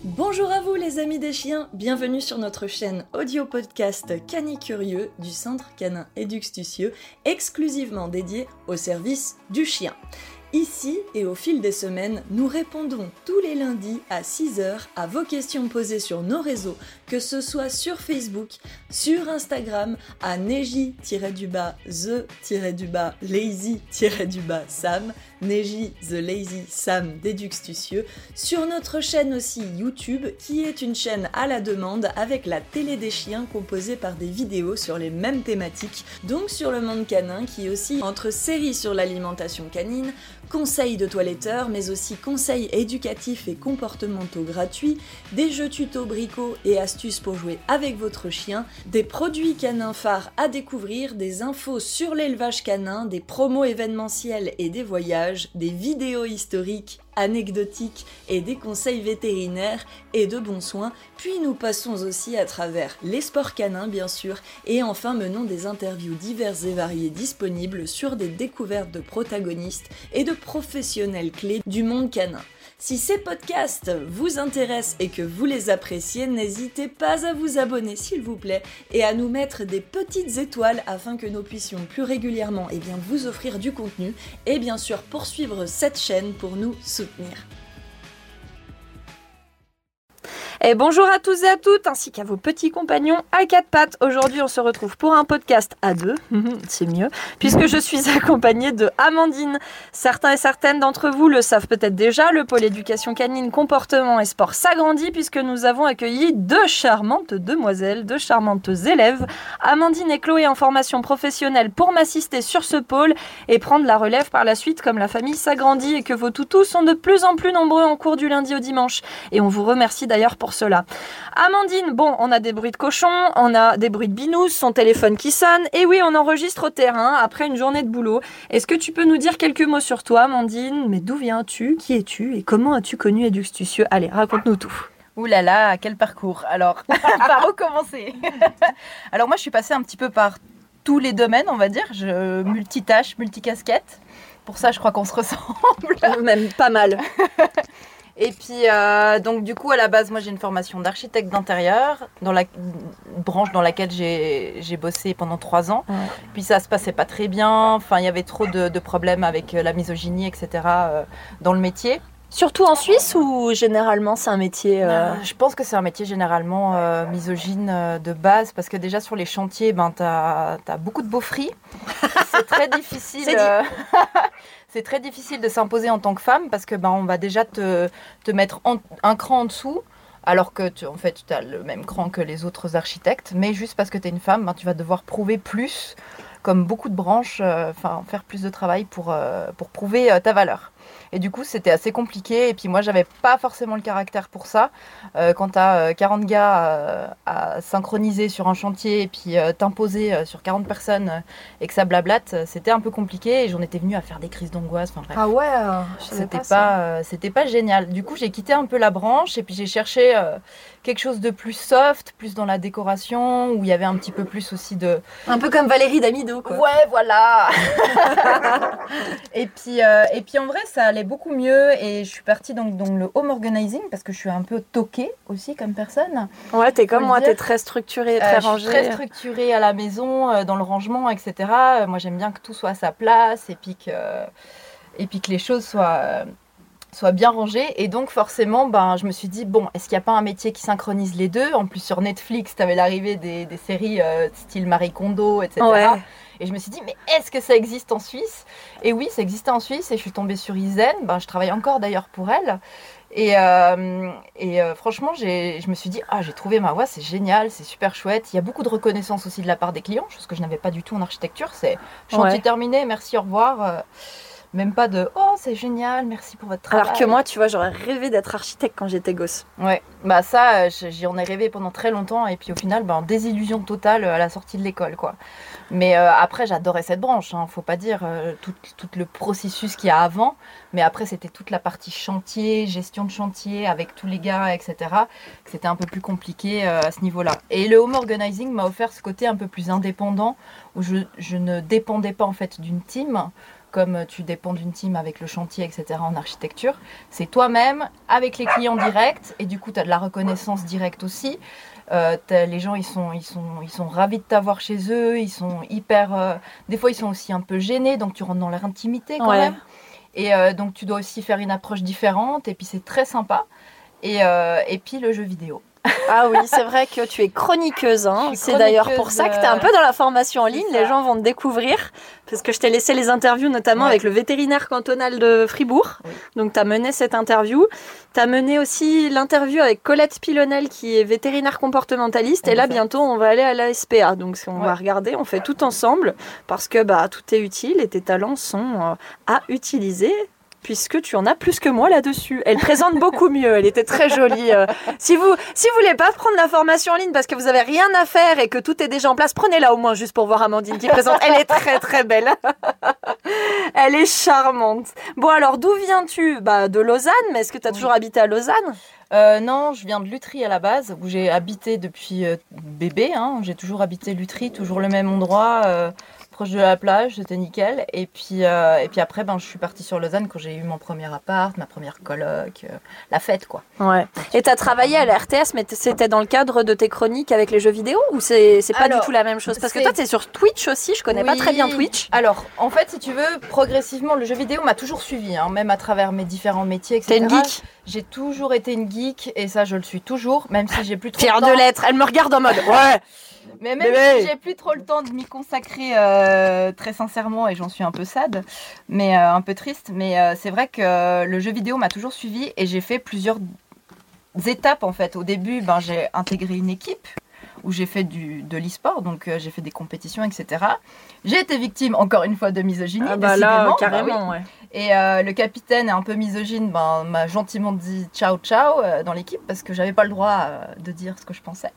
Bonjour à vous les amis des chiens, bienvenue sur notre chaîne audio podcast Canicurieux du Centre Canin Éduxtucieux, exclusivement dédié au service du chien. Ici et au fil des semaines, nous répondons tous les lundis à 6h à vos questions posées sur nos réseaux, que ce soit sur Facebook, sur Instagram, à neji-du-bas, the-du-bas, lazy-du-bas, Sam, Neji the Lazy Sam Déduxtucieux, sur notre chaîne aussi YouTube, qui est une chaîne à la demande avec la télé des chiens composée par des vidéos sur les mêmes thématiques, donc sur le monde canin, qui aussi entre séries sur l'alimentation canine, conseils de toiletteurs, mais aussi conseils éducatifs et comportementaux gratuits, des jeux tuto bricots et astuces pour jouer avec votre chien, des produits canins phares à découvrir, des infos sur l'élevage canin, des promos événementiels et des voyages, des vidéos historiques anecdotiques et des conseils vétérinaires et de bons soins, puis nous passons aussi à travers les sports canins bien sûr, et enfin menons des interviews diverses et variées disponibles sur des découvertes de protagonistes et de professionnels clés du monde canin. Si ces podcasts vous intéressent et que vous les appréciez, n'hésitez pas à vous abonner s'il vous plaît et à nous mettre des petites étoiles afin que nous puissions plus régulièrement eh vous offrir du contenu et bien sûr poursuivre cette chaîne pour nous soutenir. Et bonjour à tous et à toutes, ainsi qu'à vos petits compagnons à quatre pattes. Aujourd'hui, on se retrouve pour un podcast à deux, c'est mieux, puisque je suis accompagnée de Amandine. Certains et certaines d'entre vous le savent peut-être déjà, le pôle éducation canine, comportement et sport s'agrandit, puisque nous avons accueilli deux charmantes demoiselles, deux charmantes élèves, Amandine et Chloé en formation professionnelle pour m'assister sur ce pôle et prendre la relève par la suite comme la famille s'agrandit et que vos toutous sont de plus en plus nombreux en cours du lundi au dimanche. Et on vous remercie d'ailleurs pour cela. Amandine, bon, on a des bruits de cochon, on a des bruits de binous, son téléphone qui sonne, et oui, on enregistre au terrain après une journée de boulot. Est-ce que tu peux nous dire quelques mots sur toi, Amandine? Mais d'où viens-tu? Qui es-tu? Et comment as-tu connu Eduxtucieux Allez, raconte-nous tout. Ouh là là, quel parcours Alors, par où commencer? Alors moi, je suis passée un petit peu par tous les domaines, on va dire. Je multitâche, multicasquette. Pour ça, je crois qu'on se ressemble. Même pas mal. Et puis, euh, donc, du coup, à la base, moi, j'ai une formation d'architecte d'intérieur, dans la branche dans laquelle j'ai bossé pendant trois ans. Puis, ça se passait pas très bien. Enfin, il y avait trop de, problèmes avec euh, la misogynie, etc., euh, dans le métier. Surtout en Suisse ou généralement c'est un métier Je pense que c'est un métier généralement misogyne de base parce que déjà sur les chantiers, ben, tu as, as, beaucoup de beaufries. c'est très difficile. c'est très difficile de s'imposer en tant que femme parce que ben, on va déjà te, mettre un cran en dessous alors que tu, en fait, tu as le même cran que les autres architectes, mais juste parce que tu es une femme, ben, tu vas devoir prouver plus, comme beaucoup de branches, euh, enfin faire plus de travail pour, euh, prouver euh, ta valeur. Et du coup, c'était assez compliqué. Et puis moi, j'avais pas forcément le caractère pour ça. Euh, quand tu as 40 gars euh, à synchroniser sur un chantier et puis euh, t'imposer sur 40 personnes et que ça blablate, c'était un peu compliqué. Et j'en étais venue à faire des crises d'angoisse. Enfin, Ah ouais, c'était pas, c'était pas génial. Du coup, j'ai quitté un peu la branche et puis j'ai cherché quelque chose de plus soft, plus dans la décoration, où il y avait un petit peu plus aussi de. Un peu comme Valérie Damido, quoi. Ouais, voilà. et puis, et puis en vrai, ça allait beaucoup mieux et je suis partie donc dans le home organizing parce que je suis un peu toquée aussi comme personne. Ouais, t'es comme moi, t'es très structurée, très euh, rangée. très structurée à la maison, euh, dans le rangement, etc. Euh, moi, j'aime bien que tout soit à sa place et puis que, et puis que les choses soient soient bien rangées. Et donc, forcément, ben, je me suis dit, bon, est-ce qu'il n'y a pas un métier qui synchronise les deux? En plus, sur Netflix, tu avais l'arrivée des, des, séries style Marie Kondo, etc. Et je me suis dit, mais est-ce que ça existe en Suisse? Et oui, ça existait en Suisse et je suis tombée sur Isen. Ben, je travaille encore d'ailleurs pour elle. Et, euh, et euh, franchement, je me suis dit, ah, j'ai trouvé ma voie, c'est génial, c'est super chouette. Il y a beaucoup de reconnaissance aussi de la part des clients, chose que je n'avais pas du tout en architecture. C'est chantier terminé, merci, au revoir. Euh, même pas de oh c'est génial, merci pour votre travail. Alors que moi, tu vois, j'aurais rêvé d'être architecte quand j'étais gosse. Ouais, bah ça, j'y en ai rêvé pendant très longtemps et puis au final, ben, désillusion totale à la sortie de l'école quoi. Mais euh, après, j'adorais cette branche, hein, faut pas dire euh, tout, tout, le processus qu'il y a avant. Mais après, c'était toute la partie chantier, gestion de chantier avec tous les gars, etc. C'était un peu plus compliqué euh, à ce niveau-là. Et le home organizing m'a offert ce côté un peu plus indépendant où je, je ne dépendais pas en fait d'une team comme tu dépends d'une team avec le chantier, etc. en architecture, c'est toi-même avec les clients directs et du coup tu as de la reconnaissance directe aussi. Euh, les gens ils sont, ils, sont, ils sont ravis de t'avoir chez eux, ils sont hyper... Euh, des fois ils sont aussi un peu gênés, donc tu rentres dans leur intimité quand même. Et euh, donc tu dois aussi faire une approche différente et puis c'est très sympa. Et, et puis le jeu vidéo. Ah oui, c'est vrai que tu es chroniqueuse. Hein. C'est d'ailleurs pour ça que tu es un peu dans la formation en ligne. Les gens vont te découvrir. Parce que je t'ai laissé les interviews, notamment avec le vétérinaire cantonal de Fribourg. Donc, tu as mené cette interview. Tu as mené aussi l'interview avec Colette Pilonel, qui est vétérinaire comportementaliste. Et là, bientôt, on va aller à la SPA. Donc, on va regarder, on fait tout ensemble. Parce que bah, tout est utile et tes talents sont euh, à utiliser puisque tu en as plus que moi là-dessus. Elle présente beaucoup mieux, elle était très jolie. Euh. Si vous si vous voulez pas prendre la formation en ligne parce que vous avez rien à faire et que tout est déjà en place, prenez-la au moins juste pour voir Amandine qui présente. Elle est très très belle. elle est charmante. Bon alors d'où viens-tu? Bah de Lausanne, mais est-ce que tu as toujours habité à Lausanne? Euh, non, je viens de Lutry à la base, où j'ai habité depuis euh, bébé. Hein. J'ai toujours habité Lutry, toujours le même endroit proche de la plage, c'était nickel. Et puis, euh, et puis après, ben, je suis partie sur Lausanne quand j'ai eu mon premier appart, ma première coloc, euh, la fête quoi. Ouais. Et tu as travaillé à la RTS, mais c'était dans le cadre de tes chroniques avec les jeux vidéo ou c'est pas du tout la même chose? Parce que toi, tu es sur Twitch aussi, je connais pas très bien Twitch. Alors, en fait, si tu veux, progressivement, le jeu vidéo m'a toujours suivi, hein, même à travers mes différents métiers, etc. T'es une geek? J'ai toujours été une geek et ça, je le suis toujours, même si j'ai plus trop. Fière de, de l'être, elle me regarde en mode ouais mais même si j'ai plus trop le temps de m'y consacrer euh, très sincèrement et j'en suis un peu sad, mais euh, un peu triste, mais euh, c'est vrai que le jeu vidéo m'a toujours suivi et j'ai fait plusieurs étapes en fait. Au début, ben, j'ai intégré une équipe où j'ai fait du, de l'e-sport, donc j'ai fait des compétitions, etc. J'ai été victime, encore une fois, de misogynie. Ah bah là, bah carrément, ouais. Et le capitaine est un peu misogyne, ben, m'a gentiment dit ciao ciao dans l'équipe parce que j'avais pas le droit de dire ce que je pensais.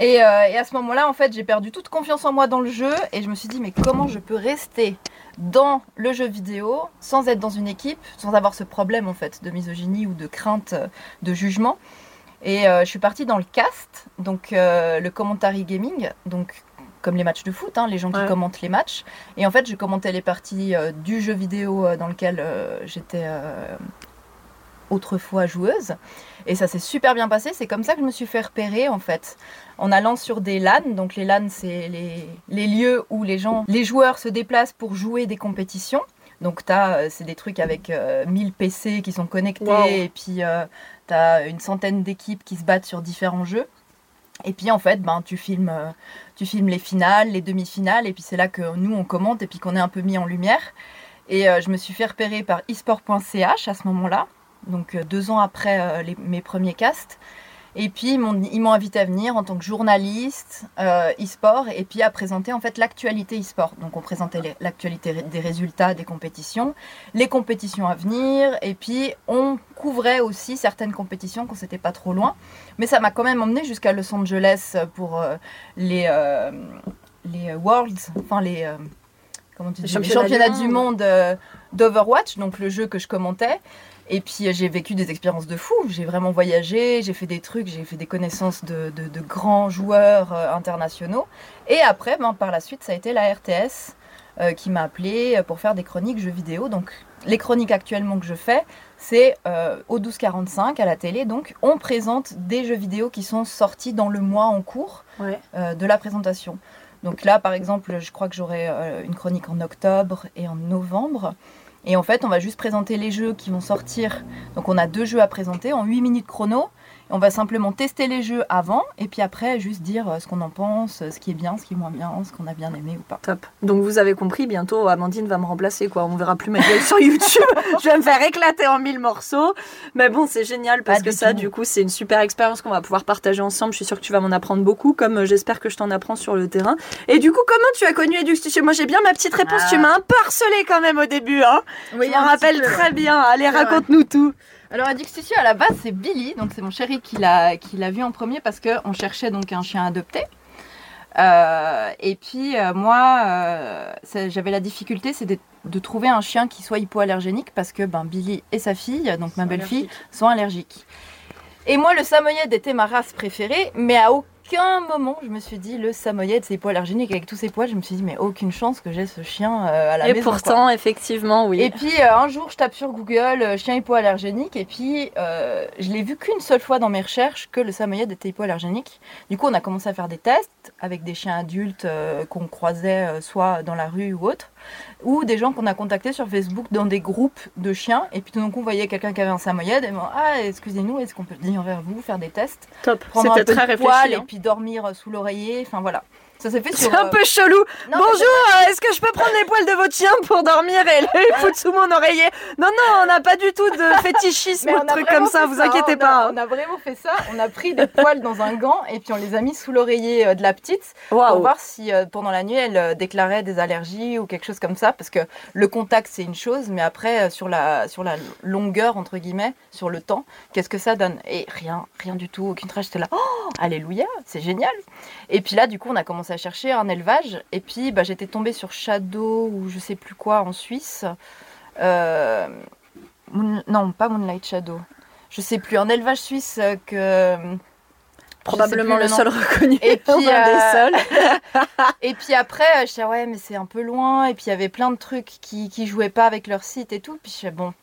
Euh, et, à ce moment-là, en fait, j'ai perdu toute confiance en moi dans le jeu et je me suis dit, mais comment je peux rester dans le jeu vidéo sans être dans une équipe, sans avoir ce problème en fait de misogynie ou de crainte de jugement. Et euh, je suis partie dans le cast, donc euh, le commentary gaming, donc comme les matchs de foot, hein, les gens qui commentent les matchs. Et en fait, je commentais les parties du jeu vidéo dans lequel j'étais autrefois joueuse. Et ça s'est super bien passé. C'est comme ça que je me suis fait repérer en fait. En allant sur des LAN. Donc les LAN, c'est les, lieux où les gens, les joueurs se déplacent pour jouer des compétitions. Donc euh, c'est des trucs avec 1000 euh, PC qui sont connectés et puis euh, tu as une centaine d'équipes qui se battent sur différents jeux. Et puis en fait, ben, tu, filmes, tu filmes les finales, les demi-finales, et puis c'est là que nous on commente et puis qu'on est un peu mis en lumière. Et je me suis fait repérer par esport.ch à ce moment-là donc euh, deux ans après euh, mes premiers casts. Et puis ils m'ont invité à venir en tant que journaliste euh, e-sport et puis à présenter en fait l'actualité e-sport. Donc on présentait l'actualité des résultats des compétitions, les compétitions à venir et puis on couvrait aussi certaines compétitions quand c'était pas trop loin. Mais ça m'a quand même emmené jusqu'à Los Angeles pour les les Worlds, enfin les comment tu dis, championnats, du monde d'Overwatch, donc le jeu que je commentais. Et puis j'ai vécu des expériences de fou. J'ai vraiment voyagé, j'ai fait des trucs, j'ai fait des connaissances de, grands joueurs euh, internationaux. Et après, ben, par la suite, ça a été la RTS euh, qui m'a appelé pour faire des chroniques jeux vidéo. Donc les chroniques actuellement que je fais, c'est euh, au 1245 à la télé. Donc on présente des jeux vidéo qui sont sortis dans le mois en cours de la présentation. Donc là, par exemple, je crois que j'aurai une chronique en octobre et en novembre. Et en fait, on va juste présenter les jeux qui vont sortir. Donc on a deux jeux à présenter en 8 minutes chrono. On va simplement tester les jeux avant et puis après juste dire euh, ce qu'on en pense, ce qui est bien, ce qui est moins bien, ce qu'on a bien aimé ou pas. Top. Donc vous avez compris, bientôt Amandine va me remplacer quoi. On verra plus ma gueule sur YouTube. je vais me faire éclater en mille morceaux. Mais bon, c'est génial parce que ça, du coup, c'est une super expérience qu'on va pouvoir partager ensemble. Je suis sûre que tu vas m'en apprendre beaucoup, comme euh, j'espère que je t'en apprends sur le terrain. Et du coup, comment tu as connu Edustudio Moi, j'ai bien ma petite réponse. Tu ah. m'as un peu harcelé quand même au début. Hein oui, je m'en rappelle très bien. Allez, raconte-nous tout. Alors Adixtucio à la base c'est Billy, donc c'est mon chéri qui l'a qui l'a vu en premier parce qu'on cherchait donc un chien adopté. Euh, et puis euh, moi euh, j'avais la difficulté c'est de, trouver un chien qui soit hypoallergénique parce que ben Billy et sa fille, donc ma belle-fille, sont allergiques. Et moi le samoyed était ma race préférée, mais à aucun moment je me suis dit le samoyède, c'est hypoallergénique. Avec tous ces poils, je me suis dit, mais aucune chance que j'ai ce chien euh, à la Et maison. quoi. pourtant, effectivement, oui. Et puis euh, un jour, je tape sur Google euh, chien hypoallergénique et puis euh, je l'ai vu qu'une seule fois dans mes recherches que le samoyède était hypoallergénique. Du coup, on a commencé à faire des tests avec des chiens adultes qu'on croisait soit dans la rue ou autre, ou des gens qu'on a contactés sur Facebook dans des groupes de chiens. Et puis tout d'un coup, on voyait quelqu'un qui avait un samoyède et moi, ah excusez-nous, est-ce qu'on peut venir vers vous faire des tests, Top. prendre un C'était peu très de réfléchi. et hein. puis dormir sous l'oreiller. Enfin voilà. Ça s'est fait sur. C'est un euh, peu chelou. non, Bonjour, euh, est-ce que je peux prendre les poils de votre chien pour dormir et les foutre sous mon oreiller Non, non, on n'a pas du tout de fétichisme ou on de a trucs comme ça, vous inquiétez hein. pas. On a, on a vraiment fait ça. On a pris des poils dans un gant et puis on les a mis sous l'oreiller euh, de la petite pour voir si euh, pendant la nuit elle déclarait des allergies ou quelque chose comme ça. Parce que le contact c'est une chose, mais après sur la, sur la longueur, entre guillemets, sur le temps, qu'est-ce que ça donne? Et rien, rien du tout, aucune trace. J'étais là, oh, alléluia, c'est génial. Et puis là, du coup, on a commencé à chercher un élevage. Et puis bah, j'étais tombée sur Shadow ou je sais plus quoi en Suisse. Euh, Moon- non, pas Moonlight Shadow. Je sais plus, un élevage suisse euh, que. Probablement le seul reconnu. Et puis, un des euh, seuls. Et puis après, euh, je disais, ouais, mais c'est un peu loin. Et puis il y avait plein de trucs qui, qui jouaient pas avec leur site et tout. Puis je disais, bon,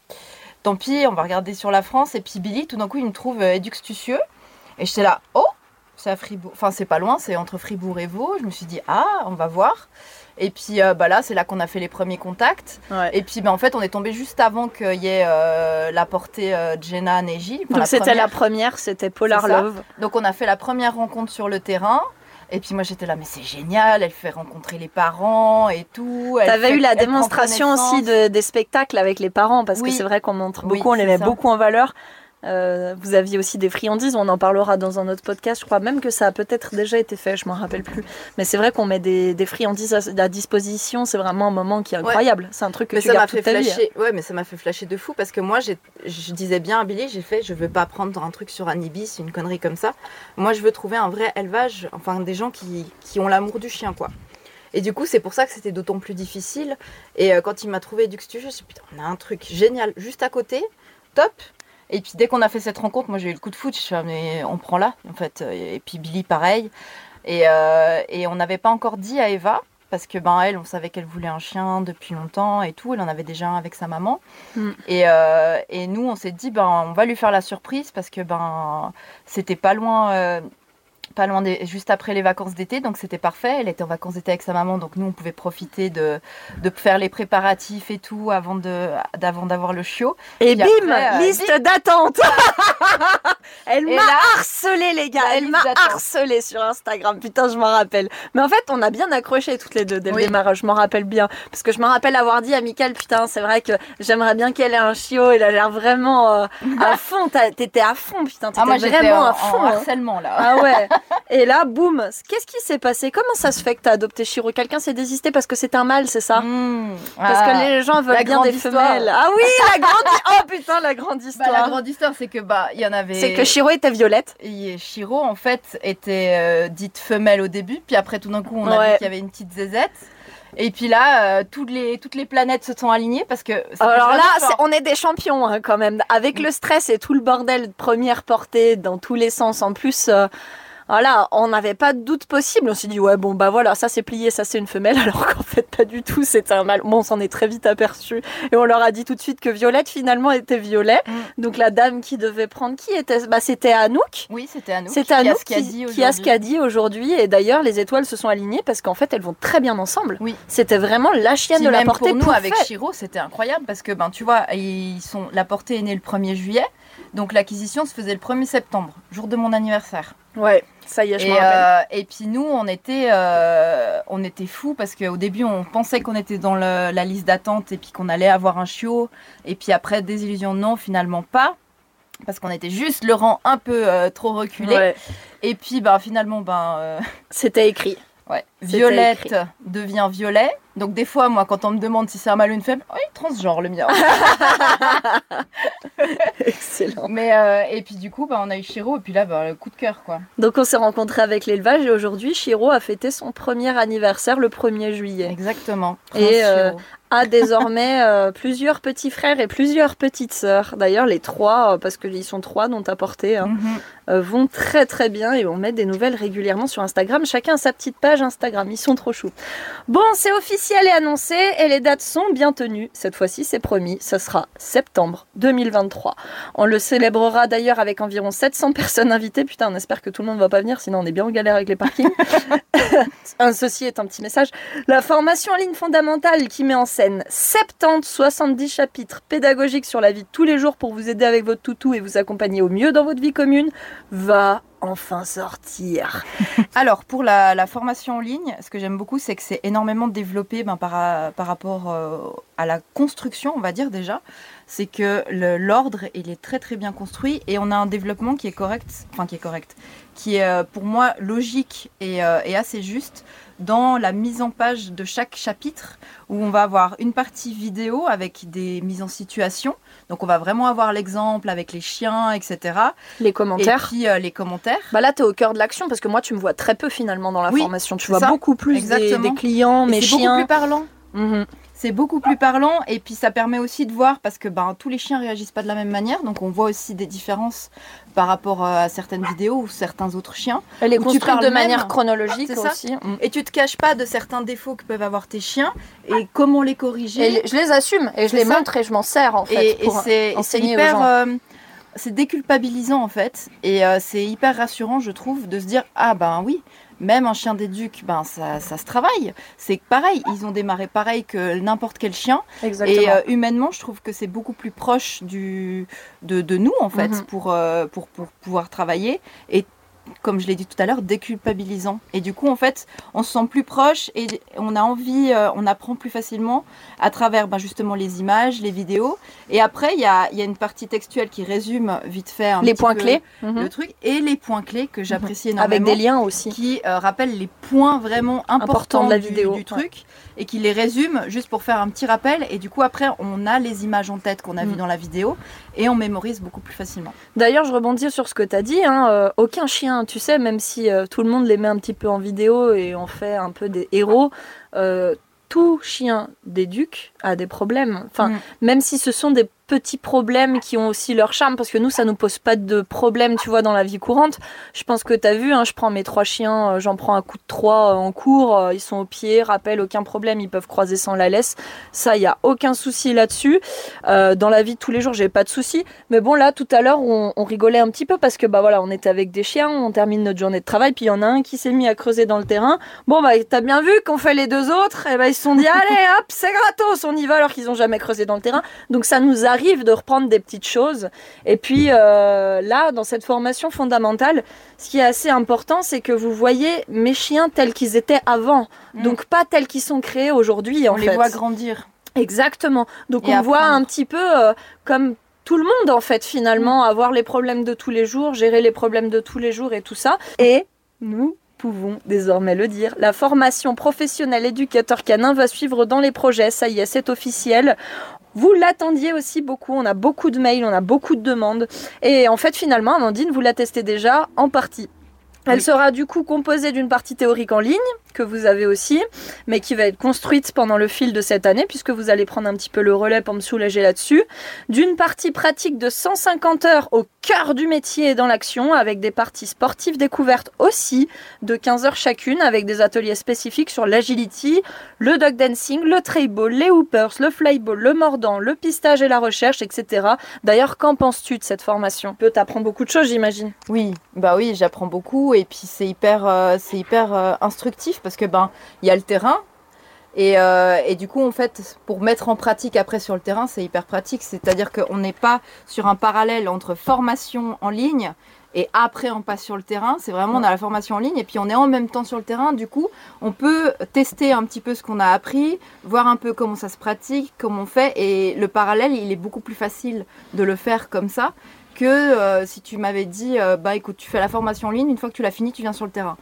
tant pis, on va regarder sur la France. Et puis Billy, tout d'un coup, il me trouve euh, Eduxtucieux. Et j'étais là, oh, c'est à Fribourg. Enfin, c'est pas loin, c'est entre Fribourg et Vaud. Je me suis dit, ah, on va voir. Et puis euh, bah là, c'est là qu'on a fait les premiers contacts. Ouais. Et puis bah, en fait, on est tombé juste avant qu'il y ait euh, la portée euh, Jenna Neji. Enfin, Donc c'était la première, c'était Polar. Love. Donc on a fait la première rencontre sur le terrain. Et puis moi j'étais là, mais c'est génial, elle fait rencontrer les parents et tout. T'avais eu la démonstration aussi de- des spectacles avec les parents parce Oui. que c'est vrai qu'on montre Oui, beaucoup, on les met ça. beaucoup en valeur. Euh, vous aviez aussi des friandises, on en parlera dans un autre podcast. Je crois même que ça a peut-être déjà été fait, je m'en rappelle plus. Mais c'est vrai qu'on met des, des friandises à, à disposition, c'est vraiment un moment qui est incroyable. C'est un truc que Mais tu ça fait vie. hein. flasher. Ouais, mais ça m'a fait flasher de fou parce que moi, je disais bien à Billy, j'ai fait, je veux pas prendre un truc sur un ibis, une connerie comme ça. Moi, je veux trouver un vrai élevage, enfin des gens qui, qui ont l'amour du chien, quoi. Et du coup, c'est pour ça que c'était d'autant plus difficile. Et euh, quand il m'a trouvé Dux Studio, je me suis dit, putain, on a un truc génial juste à côté, top. Et puis dès qu'on a fait cette rencontre, moi j'ai eu le coup de foot, je suis mais on prend là, en fait. Et puis Billy, pareil. Et, euh, et on n'avait pas encore dit à Eva, parce que ben elle, on savait qu'elle voulait un chien depuis longtemps et tout. Elle en avait déjà un avec sa maman. Mm. Et, euh, et nous, on s'est dit, ben on va lui faire la surprise parce que ben c'était pas loin. euh, pas loin des, juste après les vacances d'été, donc c'était parfait. Elle était en vacances d'été avec sa maman, donc nous on pouvait profiter de, de faire les préparatifs et tout avant de d'avant d'avoir le chiot. Et Puis bim, après, euh, liste d'attente. Elle m'a harcelé les gars, elle m'a harcelé sur Instagram. Putain, je m'en rappelle. Mais en fait, on a bien accroché toutes les deux dès le Oui. démarrage. Je m'en rappelle bien parce que je me rappelle avoir dit à Mickaël, putain, c'est vrai que j'aimerais bien qu'elle ait un chiot. Il a l'air vraiment euh, à fond. T'as- T'étais à fond, putain. T'étais ah, moi j'étais vraiment en, à fond. en hein. harcèlement là. Ah ouais. Et là, boum. Qu'est-ce qui s'est passé? Comment ça se fait que t'as adopté Chiro Quelqu'un s'est désisté parce que c'est un mâle, c'est ça? Mmh. Parce Ah. que les gens veulent bien des histoire. femelles. Ah oui, la grande. Oh putain, la grande Bah, histoire. la grande histoire, c'est que bah il y en avait. C'est que Chiro était violette. Et Shiro, en fait, était euh, dite femelle au début, puis après, tout d'un coup, on a vu qu'il y avait une petite zézette. Et puis là, euh, toutes, les, toutes les planètes se sont alignées parce que. Alors là, on est des champions hein, quand même. Avec le stress et tout le bordel de première portée dans tous les sens. En plus, euh, voilà, on n'avait pas de doute possible. On s'est dit, ouais, bon, bah voilà, ça c'est plié, ça c'est une femelle. Alors qu'en fait, pas du tout, c'était un mâle. Bon, on s'en est très vite aperçu. Et on leur a dit tout de suite que Violette finalement était violet. Mm. Donc la dame qui devait prendre qui était? Bah c'était Anouk. Oui, c'était Anouk. C'était qui a Anouk ce qu'a qui, a ce aujourd'hui. qu'a dit aujourd'hui. Et d'ailleurs, les étoiles se sont alignées parce qu'en fait, elles vont très bien ensemble. Oui. C'était vraiment la chienne Puis de la même portée pour nous, avec. Shiro, c'était incroyable parce que, ben, tu vois, ils sont, la portée est née le 1er juillet. Donc l'acquisition se faisait le 1er septembre, jour de mon anniversaire. Ouais, ça y est, je Et, euh, et puis nous, on était, euh, on était fous parce qu'au début, on pensait qu'on était dans le- la liste d'attente et puis qu'on allait avoir un chiot. Et puis après, désillusion, non, finalement pas. Parce qu'on était juste le rang un peu euh, trop reculé. Ouais, Et puis ben, finalement, ben, c'était écrit. ouais, Violette écrit. devient violet. Donc des fois, moi, quand on me demande si c'est un mâle ou une femme, oui, transgenre le mien. Excellent. Mais euh, et puis du coup, bah, on a eu Chiro et puis là, bah, le coup de cœur quoi. Donc on s'est rencontrés avec l'élevage et aujourd'hui, Chiro a fêté son premier anniversaire le 1er juillet. Exactement. Et, euh. A désormais euh, plusieurs petits frères et plusieurs petites sœurs. D'ailleurs, les trois, parce qu'ils sont trois dont porté, hein, Mhm. vont très très bien et on met des nouvelles régulièrement sur Instagram. Chacun a sa petite page Instagram, ils sont trop choux. Bon, c'est officiel et annoncé et les dates sont bien tenues. Cette fois-ci, c'est promis, ce sera septembre 2023. On le célébrera d'ailleurs avec environ 700 personnes invitées. Putain, on espère que tout le monde va pas venir, sinon on est bien en galère avec les parkings. un, ceci est un petit message. La formation en ligne fondamentale qui met en scène 70-70 chapitres pédagogiques sur la vie de tous les jours pour vous aider avec votre toutou et vous accompagner au mieux dans votre vie commune va enfin sortir. Alors pour la, formation en ligne, ce que j'aime beaucoup, c'est que c'est énormément développé ben, par, par rapport euh, à la construction, on va dire déjà. C'est que l'ordre, il est très très bien construit et on a un développement qui est correct, enfin qui est correct, qui est euh, pour moi logique et, euh, et assez juste dans la mise en page de chaque chapitre où on va avoir une partie vidéo avec des mises en situation. Donc on va vraiment avoir l'exemple avec les chiens, etc. Les Et commentaires. puis euh, les commentaires. Bah là, tu es au cœur de l'action parce que moi, tu me vois très peu finalement dans la Oui, formation. Tu vois ça. beaucoup plus des, des clients, Et mes c'est beaucoup chiens. plus parlant. Mhm. C'est beaucoup plus parlant et puis ça permet aussi de voir parce que ben, tous les chiens réagissent pas de la même manière donc on voit aussi des différences par rapport euh, à certaines vidéos ou certains autres chiens. Elle est construite parles de même. manière chronologique C'est ça. aussi. Mhm. Et tu te caches pas de certains défauts que peuvent avoir tes chiens et comment les corriger. Et je les assume et je les ça. montre et je m'en sers en fait. Et, pour c'est et hyper, euh, c'est déculpabilisant en fait, et euh, c'est hyper rassurant je trouve de se dire ah ben oui, même un chien d'éduc, ben ça, ça se travaille. C'est pareil, ils ont démarré pareil que n'importe quel chien, Exactement. et euh, humainement je trouve que c'est beaucoup plus proche du de, de nous en fait Mhm. pour, euh, pour pour pouvoir travailler et comme je l'ai dit tout à l'heure, déculpabilisant. Et du coup, en fait, on se sent plus proche et on a envie, euh, on apprend plus facilement à travers ben, justement les images, les vidéos. Et après, il y a, il y a une partie textuelle qui résume vite fait un les petit points peu clés Mhm. le truc et les points clés que j'apprécie avec énormément. des liens aussi. qui euh, rappellent les points vraiment importants de la du, vidéo, du ouais. truc et qui les résume juste pour faire un petit rappel. Et du coup, après, on a les images en tête qu'on a Mm. vues dans la vidéo et on mémorise beaucoup plus facilement. D'ailleurs, je rebondis sur ce que tu as dit. hein, euh, aucun chien, tu sais, même si euh, tout le monde les met un petit peu en vidéo et on fait un peu des héros, euh, tout chien d'éduc a des problèmes. Enfin, Mm. même si ce sont des petits problèmes qui ont aussi leur charme, parce que nous, ça nous pose pas de problème, tu vois, dans la vie courante. Je pense que tu as vu, hein, je prends mes trois chiens, euh, j'en prends un coup de trois euh, en cours, euh, ils sont au pied, rappel, aucun problème, ils peuvent croiser sans la laisse. Ça, il y a aucun souci là-dessus. Dans la vie de tous les jours, j'ai pas de souci. Mais bon, là, tout à l'heure, on, rigolait un petit peu parce que, bah voilà, on était avec des chiens, on termine notre journée de travail, puis il y en a un qui s'est mis à creuser dans le terrain. Bon, bah, t'as bien vu qu'on fait les deux autres, et bah, ils se sont dit, allez, hop, c'est gratos, on y va alors qu'ils ont jamais creusé dans le terrain. Donc, ça nous arrive de reprendre des petites choses. Et puis, euh, là, dans cette formation fondamentale, ce qui est assez important, c'est que vous voyez mes chiens tels qu'ils étaient avant. Mm. Donc, pas tels qu'ils sont créés aujourd'hui, en on fait. les voit grandir. Exactement. Donc Et on voit un petit peu euh, comme tout le monde en fait finalement, Mm. avoir les problèmes de tous les jours, gérer les problèmes de tous les jours et tout ça. Et nous pouvons désormais le dire, la formation professionnelle éducateur canin va suivre dans les projets, ça y est, c'est officiel. Vous l'attendiez aussi beaucoup, on a beaucoup de mails, on a beaucoup de demandes. Et en fait finalement, Amandine, vous la testez déjà en partie. Elle sera du coup composée d'une partie théorique en ligne, que vous avez aussi, mais qui va être construite pendant le fil de cette année, puisque vous allez prendre un petit peu le relais pour me soulager là-dessus. D'une partie pratique de 150 heures au cœur du métier et dans l'action, avec des parties sportives découvertes aussi, de 15 heures chacune, avec des ateliers spécifiques sur l'agility, le dog dancing, le trail-ball, les hoopers, le flyball, le mordant, le pistage et la recherche, etc. D'ailleurs, qu'en penses-tu de cette formation? Peut t'apprendre beaucoup de choses, j'imagine. Oui, bah oui, j'apprends beaucoup et puis c'est hyper, euh, c'est hyper euh, instructif parce que ben il y a le terrain. Et, euh, et du coup en fait pour mettre en pratique après sur le terrain c'est hyper pratique, c'est-à-dire qu'on n'est pas sur un parallèle entre formation en ligne et après on passe sur le terrain, c'est vraiment on a la formation en ligne et puis on est en même temps sur le terrain, du coup on peut tester un petit peu ce qu'on a appris, voir un peu comment ça se pratique, comment on fait. Et le parallèle il est beaucoup plus facile de le faire comme ça que euh, si tu m'avais dit euh, bah écoute tu fais la formation en ligne. Une fois que tu l'as fini tu viens sur le terrain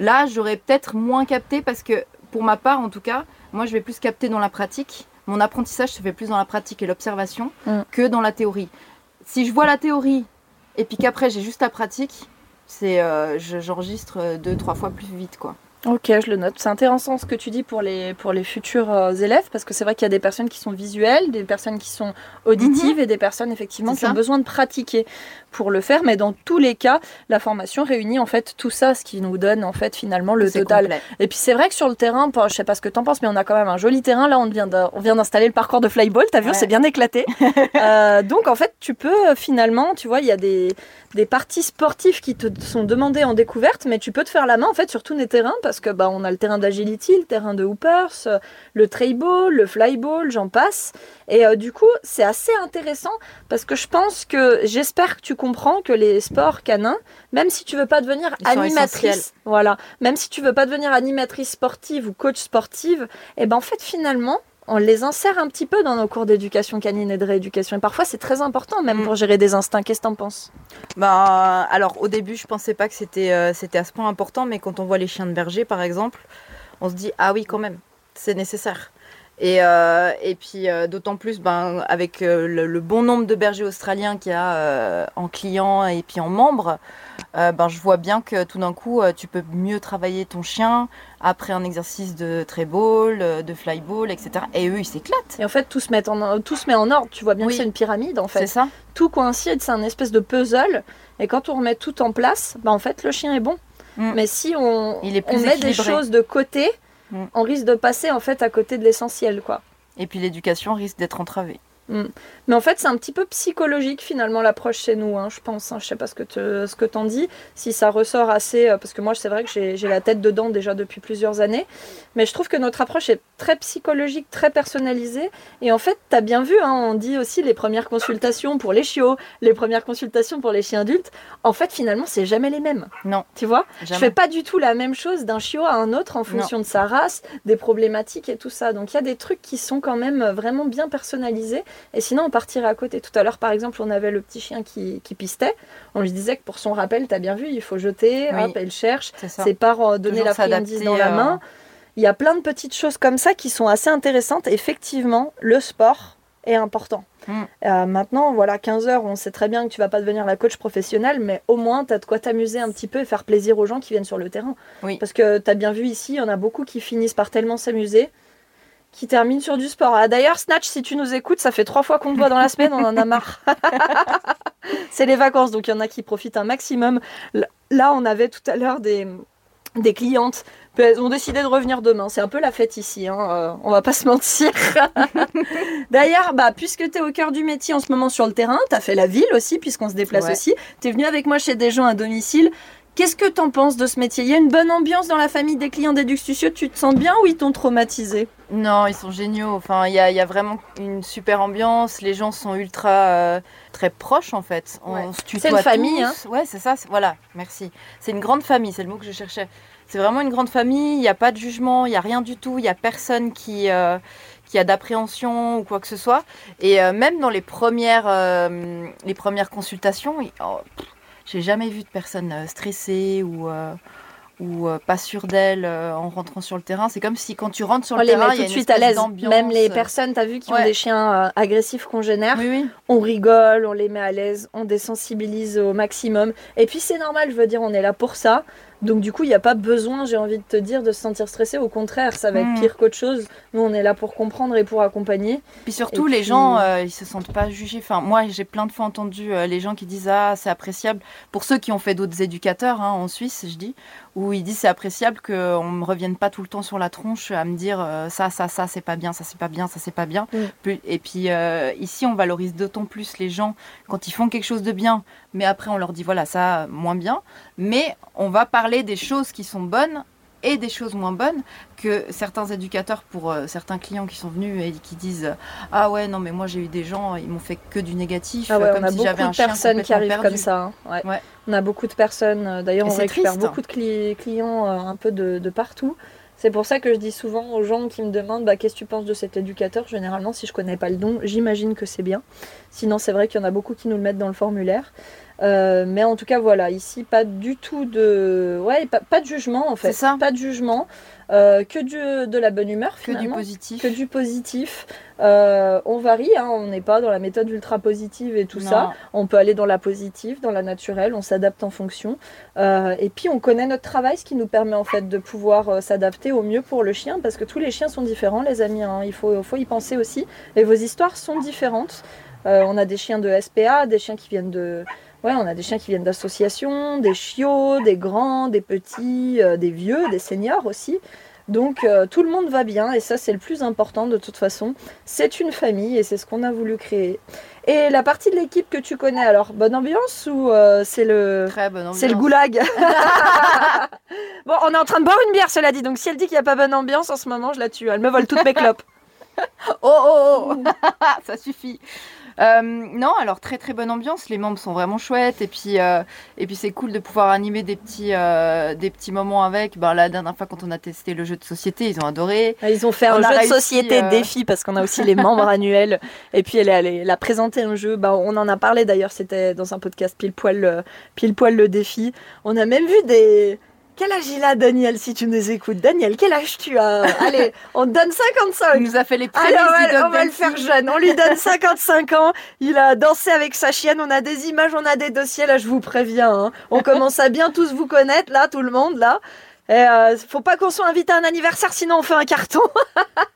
là j'aurais peut-être moins capté parce que pour ma part en tout cas moi je vais plus capter dans la pratique mon apprentissage se fait plus dans la pratique et l'observation Mm. que dans la théorie Si je vois la théorie et puis qu'après j'ai juste la pratique, c'est euh, j'enregistre deux, trois fois plus vite quoi. Ok, je le note. C'est intéressant ce que tu dis pour les, pour les futurs euh, élèves, parce que c'est vrai qu'il y a des personnes qui sont visuelles, des personnes qui sont auditives mhm. et des personnes effectivement qui ont besoin de pratiquer pour le faire. Mais dans tous les cas, la formation réunit en fait tout ça, ce qui nous donne en fait finalement le total. Et puis c'est vrai que sur le terrain, je sais pas ce que tu en penses, mais on a quand même un joli terrain. Là, on vient d'installer le parcours de flyball. T'as vu, c'est bien éclaté. euh, donc en fait, tu peux euh, finalement, tu vois, il y a des, des parties sportives qui te sont demandées en découverte, mais tu peux te faire la main en fait sur tous les terrains parce que bah, on a le terrain d'agility, le terrain de hoopers, le trayball, le flyball, j'en passe. Et euh, du coup, c'est assez intéressant parce que je pense que j'espère que tu comprends que les sports canins, même si tu veux pas devenir animatrice, voilà, même si tu veux pas devenir animatrice sportive ou coach sportive, et eh ben en fait finalement on les insère un petit peu dans nos cours d'éducation canine et de rééducation. Et parfois, c'est très important, même mm. pour gérer des instincts. Qu'est-ce que t'en penses? Bah, Alors, au début, je pensais pas que c'était euh, c'était à ce point important, mais quand on voit les chiens de berger, par exemple, on se dit, ah oui, quand même, c'est nécessaire. Et, euh, et puis euh, d'autant plus ben, avec le, bon nombre de bergers australiens qu'il y a en clients et puis en membres, ben, je vois bien que tout d'un coup tu peux mieux travailler ton chien, après un exercice de treble, euh, de flyball, etc. Et eux, ils s'éclatent. Et en fait, tout se met en, tout se met en ordre. Tu vois bien que c'est une pyramide, en fait. C'est ça. Tout coïncide, c'est un espèce de puzzle. Et quand on remet tout en place, bah, en fait, le chien est bon. Mm. Mais si on, Il est on met des choses de côté, mm. on risque de passer, en fait, à côté de l'essentiel, quoi. Et puis l'éducation risque d'être entravée. Mm. Mais en fait, c'est un petit peu psychologique finalement l'approche chez nous, hein, je pense. Hein. Je sais pas ce que tu ce que t'en dis, si ça ressort assez, euh, parce que moi c'est vrai que j'ai la tête dedans déjà depuis plusieurs années, mais je trouve que notre approche est très psychologique, très personnalisée. Et en fait, tu as bien vu, hein, on dit aussi les premières consultations pour les chiots, les premières consultations pour les chiens adultes. En fait, finalement, c'est jamais les mêmes. Non. Tu vois? Je fais pas du tout la même chose d'un chiot à un autre en fonction de sa race, des problématiques et tout ça. Donc il y a des trucs qui sont quand même vraiment bien personnalisés. Et sinon, on partirait à côté. Tout à l'heure, par exemple, on avait le petit chien qui, pistait. On lui disait que pour son rappel, tu as bien vu, il faut jeter, hop, elle cherche. Ses parents donner la friandise dans la main. Il y a plein de petites choses comme ça qui sont assez intéressantes. Effectivement, le sport est important. Hmm. Euh, maintenant, voilà, 15 heures, on sait très bien que tu vas pas devenir la coach professionnelle, mais au moins, tu as de quoi t'amuser un petit peu et faire plaisir aux gens qui viennent sur le terrain. Parce que tu as bien vu ici, il y en a beaucoup qui finissent par tellement s'amuser qui termine sur du sport. Ah, D'ailleurs, Snatch, si tu nous écoutes, ça fait trois fois qu'on te voit dans la semaine, on en a marre. c'est les vacances, donc il y en a qui profitent un maximum. Là, on avait tout à l'heure des, des clientes. Elles ont décidé de revenir demain. C'est un peu la fête ici, hein. Euh, on va pas se mentir. D'ailleurs, bah, puisque tu es au cœur du métier en ce moment sur le terrain, tu as fait la ville aussi, puisqu'on se déplace aussi. Tu es venu avec moi chez des gens à domicile. Qu'est-ce que tu en penses de ce métier? Il y a une bonne ambiance dans la famille des clients d'Eduxtucieux Tu te sens bien ou ils t'ont traumatisé? Non, ils sont géniaux. Enfin, il y a, vraiment une super ambiance. Les gens sont ultra euh, très proches en fait. On se tutoie C'est une famille, hein Ouais, c'est ça. Voilà, merci. C'est une grande famille, c'est le mot que je cherchais. C'est vraiment une grande famille. Il n'y a pas de jugement, il n'y a rien du tout. Il n'y a personne qui euh, qui a d'appréhension ou quoi que ce soit. Et euh, même dans les premières, les premières consultations, oh, j'ai jamais vu de personne euh, stressée ou, euh, ou euh, pas sûre d'elle en rentrant sur le terrain. C'est comme si quand tu rentres sur le terrain, il y a tout de suite à l'aise. Même les personnes, tu as vu, qui ont des chiens agressifs congénères, on rigole, on les met à l'aise, on désensibilise au maximum. Et puis c'est normal, je veux dire, on est là pour ça. Donc du coup, il n'y a pas besoin, j'ai envie de te dire, de se sentir stressé. Au contraire, ça va être hmm. pire qu'autre chose. Nous, on est là pour comprendre et pour accompagner. Puis surtout, les gens, euh, ils se sentent pas jugés. Enfin, moi, j'ai plein de fois entendu euh, les gens qui disent ah, c'est appréciable. Pour ceux qui ont fait d'autres éducateurs hein, en Suisse, je dis, où ils disent c'est appréciable qu'on me revienne pas tout le temps sur la tronche à me dire euh, ça, ça, ça, c'est pas bien, ça, c'est pas bien, ça, c'est pas bien. Hmm. Et puis ici, on valorise d'autant plus les gens quand ils font quelque chose de bien, mais après on leur dit voilà ça moins bien. Mais on va parler des choses qui sont bonnes et des choses moins bonnes que certains éducateurs pour euh, certains clients qui sont venus et qui disent ah ouais non mais moi j'ai eu des gens ils m'ont fait que du négatif ah comme si j'avais un chien personnes qui arrivent comme ça hein. on a beaucoup de personnes euh, d'ailleurs on récupère beaucoup de clients euh, un peu de, partout. C'est pour ça que je dis souvent aux gens qui me demandent bah, qu'est-ce que tu penses de cet éducateur? Généralement si je connais pas le don j'imagine que c'est bien. Sinon, c'est vrai qu'il y en a beaucoup qui nous le mettent dans le formulaire. Euh, mais en tout cas, voilà, ici, pas du tout de. Ouais, pas, pas de jugement en fait. C'est ça. Pas de jugement. Euh, que du- de la bonne humeur, Que du finalement. positif. Que du positif. Euh, on varie, hein, on n'est pas dans la méthode ultra positive et tout Non. ça. On peut aller dans la positive, dans la naturelle, on s'adapte en fonction. Et puis on connaît notre travail, ce qui nous permet en fait de pouvoir s'adapter au mieux pour le chien, parce que tous les chiens sont différents, les amis. hein. Il faut, faut y penser aussi. Et vos histoires sont différentes. On a des chiens de SPA, des chiens qui viennent de. Ouais, on a des chiens qui viennent d'associations, des chiots, des grands, des petits, euh, des vieux, des seniors aussi. Donc euh, tout le monde va bien et ça c'est le plus important de toute façon. C'est une famille et c'est ce qu'on a voulu créer. Et la partie de l'équipe que tu connais alors, bonne ambiance ou euh, c'est le Très bonne ambiance. c'est le goulag Bon, on est en train de boire une bière cela dit. Donc si elle dit qu'il n'y a pas bonne ambiance en ce moment, je la tue. Elle me vole toutes mes clopes. Oh oh oh Ça suffit. Euh, non, alors très très bonne ambiance. Les membres sont vraiment chouettes et puis euh, et puis c'est cool de pouvoir animer des petits euh, des petits moments avec. Ben, la dernière fois quand on a testé le jeu de société, ils ont adoré. Ils ont fait On un jeu de société défi parce qu'on a aussi les membres annuels. Et puis elle, a présenté un jeu. Bah, on en a parlé d'ailleurs, c'était dans un podcast pile poil, pile poil le défi. On a même vu des. Quel âge il a, Daniel, si tu nous écoutes? Daniel, quel âge tu as? Allez, on te donne 55. Il nous a fait les prémices Alors, on va, dog on va le faire jeune. On lui donne 55 ans. Il a dansé avec sa chienne. On a des images, on a des dossiers. Là, je vous préviens. hein. On commence à bien tous vous connaître, là, tout le monde, là. Et euh, faut pas qu'on soit invité à un anniversaire, sinon on fait un carton.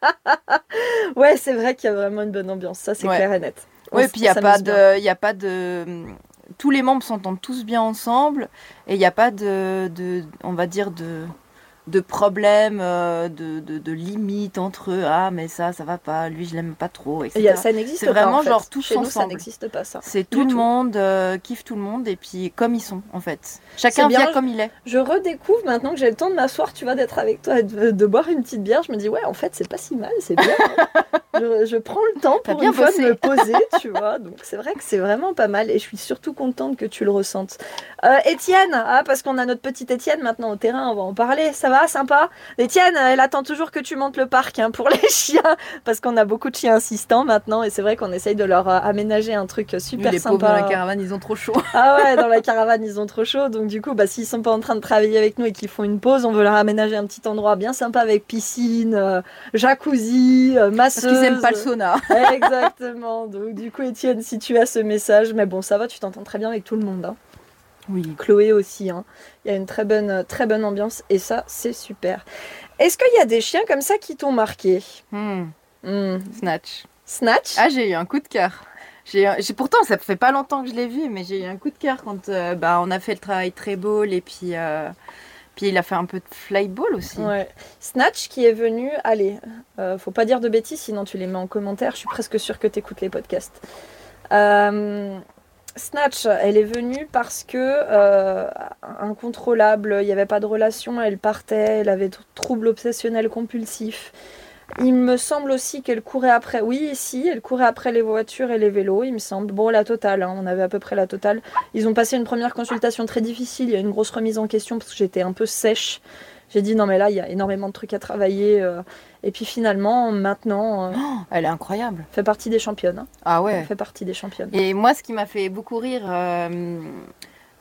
ouais, c'est vrai qu'il y a vraiment une bonne ambiance. Ça, c'est Ouais. clair et net. Oui, puis il n'y a, pas de, il y a pas de. Tous les membres s'entendent tous bien ensemble et il n'y a pas de, de, on va dire, de, de problème, euh, de, de, de limite entre eux. Ah, mais ça, ça va pas, lui, je l'aime pas trop, etc. Il y a- ça n'existe C'est pas. vraiment en fait. genre tous Chez nous, ça n'existe pas, ça. C'est tout le monde, euh, kiffe tout le monde et puis comme ils sont en fait. Chacun C'est bien. vient comme il est. Je redécouvre maintenant que j'ai le temps de m'asseoir, tu vois, d'être avec toi et de, de boire une petite bière. Je me dis, ouais, en fait, c'est pas si mal, c'est bien. hein. je, je prends le temps pour bien une fois de me poser, tu vois. Donc, c'est vrai que c'est vraiment pas mal et je suis surtout contente que tu le ressentes. Euh, Étienne, ah, parce qu'on a notre petite Étienne maintenant au terrain, on va en parler. Ça va, sympa Étienne, elle attend toujours que tu montes le parc hein, pour les chiens, parce qu'on a beaucoup de chiens assistants maintenant et c'est vrai qu'on essaye de leur euh, aménager un truc super les pauvres sympa. dans la caravane, ils ont trop chaud. Ah ouais, dans la caravane, ils ont trop chaud. Donc du coup, bah, s'ils sont pas en train de travailler avec nous et qu'ils font une pause, on veut leur aménager un petit endroit bien sympa avec piscine, euh, jacuzzi, euh, Parce masseuse. qu'ils aiment pas le sauna. Exactement. Donc du coup, Étienne, si tu as ce message, mais bon, ça va, tu t'entends très bien avec tout le monde. hein. Oui. Chloé aussi. hein. Il y a une très bonne, très bonne ambiance et ça, c'est super. Est-ce qu'il y a des chiens comme ça qui t'ont marqué? Hmm, Hmm. Snatch. Snatch? Ah, j'ai eu un coup de cœur. J'ai, j'ai- pourtant, ça fait pas longtemps que je l'ai vu, mais j'ai eu un coup de cœur quand euh, bah, on a fait le travail très beau et puis, euh, puis il a fait un peu de flyball aussi. Ouais. Snatch qui est venu, allez, euh, faut pas dire de bêtises, sinon tu les mets en commentaire. Je suis presque sûre que tu écoutes les podcasts. Euh, Snatch, elle est venue parce que euh, incontrôlable, il n'y avait pas de relation, elle partait, elle avait trouble obsessionnel compulsif. Il me semble aussi qu'elle courait après, oui, si, elle courait après les voitures et les vélos, il me semble. Bon, la totale, hein, on avait à peu près la totale. Ils ont passé une première consultation très difficile, il y a une grosse remise en question parce que j'étais un peu sèche. J'ai dit non mais là il y a énormément de trucs à travailler euh, et puis finalement maintenant euh, Oh, elle est incroyable. fait partie des championnes. hein. Ah Elle ouais. fait partie des championnes. Et moi, ce qui m'a fait beaucoup rire, euh,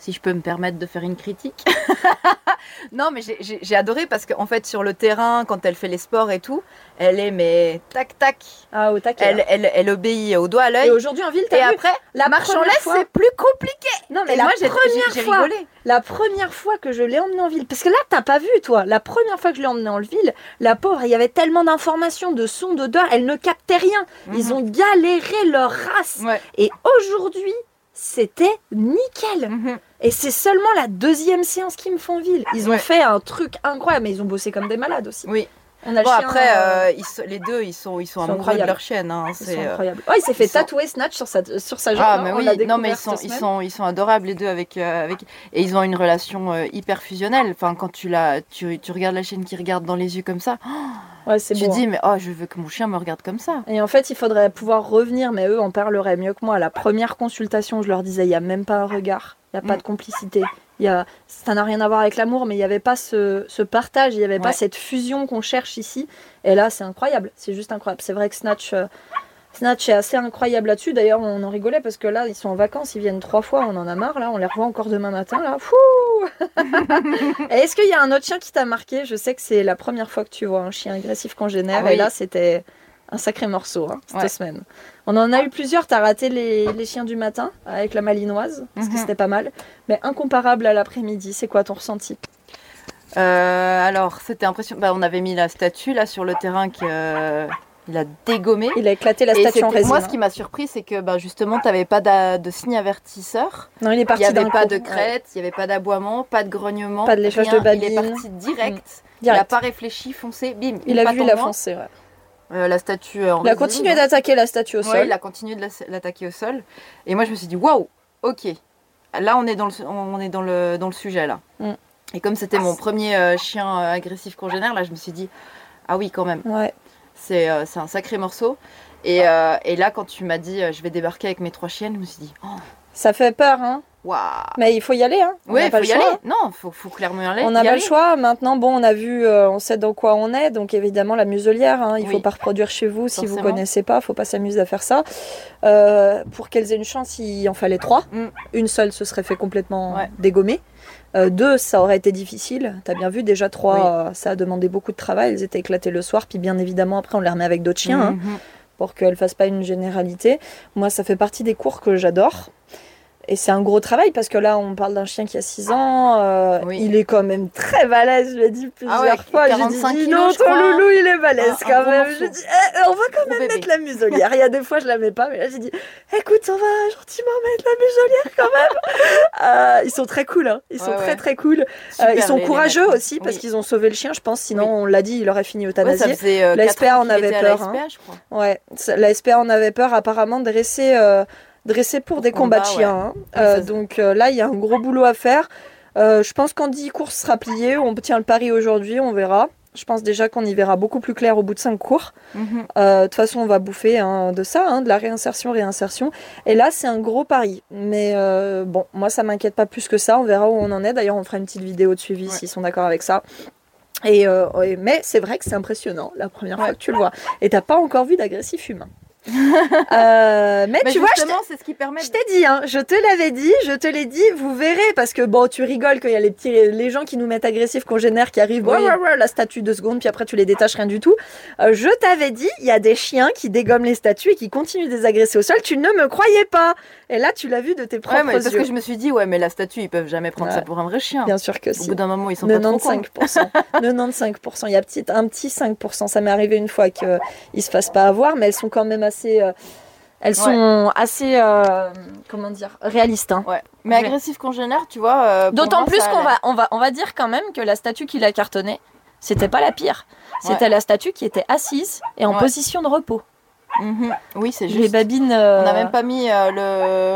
si je peux me permettre de faire une critique. non, mais j'ai- adoré parce qu'en fait, sur le terrain, quand elle fait les sports et tout, elle est mais tac tac. Ah au taquet. Elle, elle, elle obéit au doigt à Et l'œil. aujourd'hui en ville Et t'as vu après, la marche en laisse, c'est plus compliqué. Non mais Et la moi, première fois, rigolé. la première fois que je l'ai emmenée en ville, parce que là t'as pas vu toi, la première fois que je l'ai emmenée en ville, la pauvre, il y avait tellement d'informations, de sons, d'odeurs, elle ne captait rien. Ils Mhm. ont galéré leur race. Ouais. Et aujourd'hui, c'était nickel. Mhm. Et c'est seulement la deuxième séance qui me font ville. Ils ont Ouais. fait un truc incroyable, mais ils ont bossé comme des malades aussi. Oui. On a le Bon, chien, après, euh, euh, ils sont- les deux, ils sont, ils sont Ils sont incroyables. leur chienne. hein, c'est, euh, incroyables. Oh, il s'est fait sont- tatouer Snatch sur sa, sur sa jambe. Ah, mais oui, non, mais ils sont, ils, sont, ils sont adorables les deux avec, euh, avec. Et ils ont une relation euh, hyper fusionnelle. Enfin, quand tu, la, tu, tu regardes la chaîne qui regarde dans les yeux comme ça, Ouais, c'est tu beau. te hein. dis, mais oh, je veux que mon chien me regarde comme ça. Et en fait, il faudrait pouvoir revenir, mais eux en parleraient mieux que moi. À la première consultation, je leur disais, il n'y a même pas un regard, il n'y a pas de complicité. Il y a... Ça n'a rien à voir avec l'amour, mais il n'y avait pas ce, ce partage, il n'y avait pas cette fusion qu'on cherche ici. Et là, c'est incroyable, c'est juste incroyable. C'est vrai que Snatch, euh, Snatch est assez incroyable là-dessus. D'ailleurs, on en rigolait parce que là, ils sont en vacances, ils viennent trois fois, on en a marre. Là, on les revoit encore demain matin. Là, Est-ce qu'il y a un autre chien qui t'a marqué? Je sais que c'est la première fois que tu vois un chien agressif congénère. Ah oui. Et là, c'était un sacré morceau hein, cette Ouais. semaine. On en a eu plusieurs. T'as raté les, les chiens du matin avec la malinoise, parce que Mhm. c'était pas mal. Mais incomparable à l'après-midi, c'est quoi ton ressenti? Euh, alors, c'était impressionnant. Bah, on avait mis la statue là sur le terrain qui euh, il a dégommé. Il a éclaté la statue en résine. moi, ce hein. qui m'a surpris, c'est que bah, justement, tu n'avais pas de signe avertisseur. Non, il est Il n'y parti avait pas coup. de Ouais. crête, il n'y avait pas d'aboiement, pas de grognement. Pas de léchage rien. de babine. Il est parti direct. Il Direct. n'a pas réfléchi, foncé, bim. Il une a vu, il a foncé. ouais. Euh, la statue euh, en Il a continué d'attaquer la statue au Ouais, sol. il a continué de la- l'attaquer au sol. Et moi, je me suis dit, waouh, ok. Là, on est dans le, on est dans le, dans le sujet, là. Mm. Et comme c'était mon premier euh, chien euh, agressif congénère, là, je me suis dit, ah oui, quand même. Ouais. C'est un sacré morceau. Et, et là, quand tu m'as dit, je vais débarquer avec mes trois chiennes, je me suis dit, oh, Ça fait peur, hein. Mais il faut y aller, hein. On Ouais, pas faut le y choix. aller. Non, faut, faut clairement y aller. On n'a pas aller. le choix. Maintenant, bon, on a vu, euh, on sait dans quoi on est. Donc, évidemment, la muselière, hein, il ne faut pas reproduire chez vous si vous connaissez pas. Il faut pas s'amuser à faire ça. Euh, pour qu'elles aient une chance, il en fallait trois. Mm. Une seule, ce serait fait complètement Ouais. dégommer. Euh, deux, ça aurait été difficile. Tu as bien vu, déjà trois, Oui. ça a demandé beaucoup de travail. Elles étaient éclatées le soir. Puis, bien évidemment, après, on les remet avec d'autres chiens. hein, Mhm. pour qu'elles fassent pas une généralité. Moi, ça fait partie des cours que j'adore. Et c'est un gros travail parce que là, on parle d'un chien qui a 6 ans. euh, Oui. Il est quand même très balèze, je l'ai dit plusieurs Ah ouais, fois. J'ai 45 dit, dis non, ton crois. loulou, il est balèze un quand même. Je dis, eh, on va quand même bébé. mettre la muselière. Il y a des fois, je la mets pas, mais là, j'ai dit, écoute, on va gentiment mettre la muselière quand même. Euh, ils sont très cool, hein. Ils sont Ouais, très très cool. Euh, ils sont les courageux aussi parce qu'ils ont sauvé le chien, je pense. Sinon, Oui. on l'a dit, il aurait fini euthanasié. La SPA en avait peur, hein. Ouais, la SPA en avait peur apparemment dressé, euh, dressé pour des combat, combats de chiens. hein. Euh, donc euh, là, il y a un gros boulot à faire. Euh, je pense qu'en 10 courses sera plié. On tient le pari aujourd'hui, on verra. Je pense déjà qu'on y verra beaucoup plus clair au bout de 5 cours. Mhm. Euh, De toute façon, on va bouffer hein, de ça, hein, de la réinsertion, réinsertion. Et là, c'est un gros pari. Mais bon, moi, ça m'inquiète pas plus que ça. On verra où on en est. D'ailleurs, on fera une petite vidéo de suivi Ouais. s'ils sont d'accord avec ça. Et, ouais, mais c'est vrai que c'est impressionnant la première fois Ouais. que tu le vois. Et t'as pas encore vu d'agressif humain. Euh, mais, Mais tu vois, je t'ai- justement, c'est ce qui permet. je t'ai dit, hein, je te l'avais dit, je te l'ai dit, vous verrez, parce que bon, tu rigoles quand il y a les petits, les gens qui nous mettent agressifs, congénères, qui arrivent, Oui. la statue deux secondes, puis après tu les détaches, rien du tout. Euh, je t'avais dit, il y a des chiens qui dégomment les statues et qui continuent de les agresser au sol, tu ne me croyais pas. Et là, tu l'as vu de tes propres Ouais, mais parce yeux. que je me suis dit, ouais, mais la statue, ils peuvent jamais prendre Ouais. ça pour un vrai chien. Bien sûr que Au si. bout d'un moment, ils sont pas trop cons. 95%. 95%. Il y a petit, un petit 5%. Ça m'est arrivé une fois qu'ils ne se fassent pas avoir, mais elles sont quand même assez. euh, elles sont assez. euh, comment dire Réalistes. hein. Ouais. Mais Ouais. agressif congénère, tu vois. euh, D'autant plus qu'on va, on va, on va dire quand même que la statue qu'il a cartonnée, c'était pas la pire. C'était la statue qui était assise et en position de repos. Mhm. Oui, c'est Les juste. babines. On euh, n'a même pas mis euh,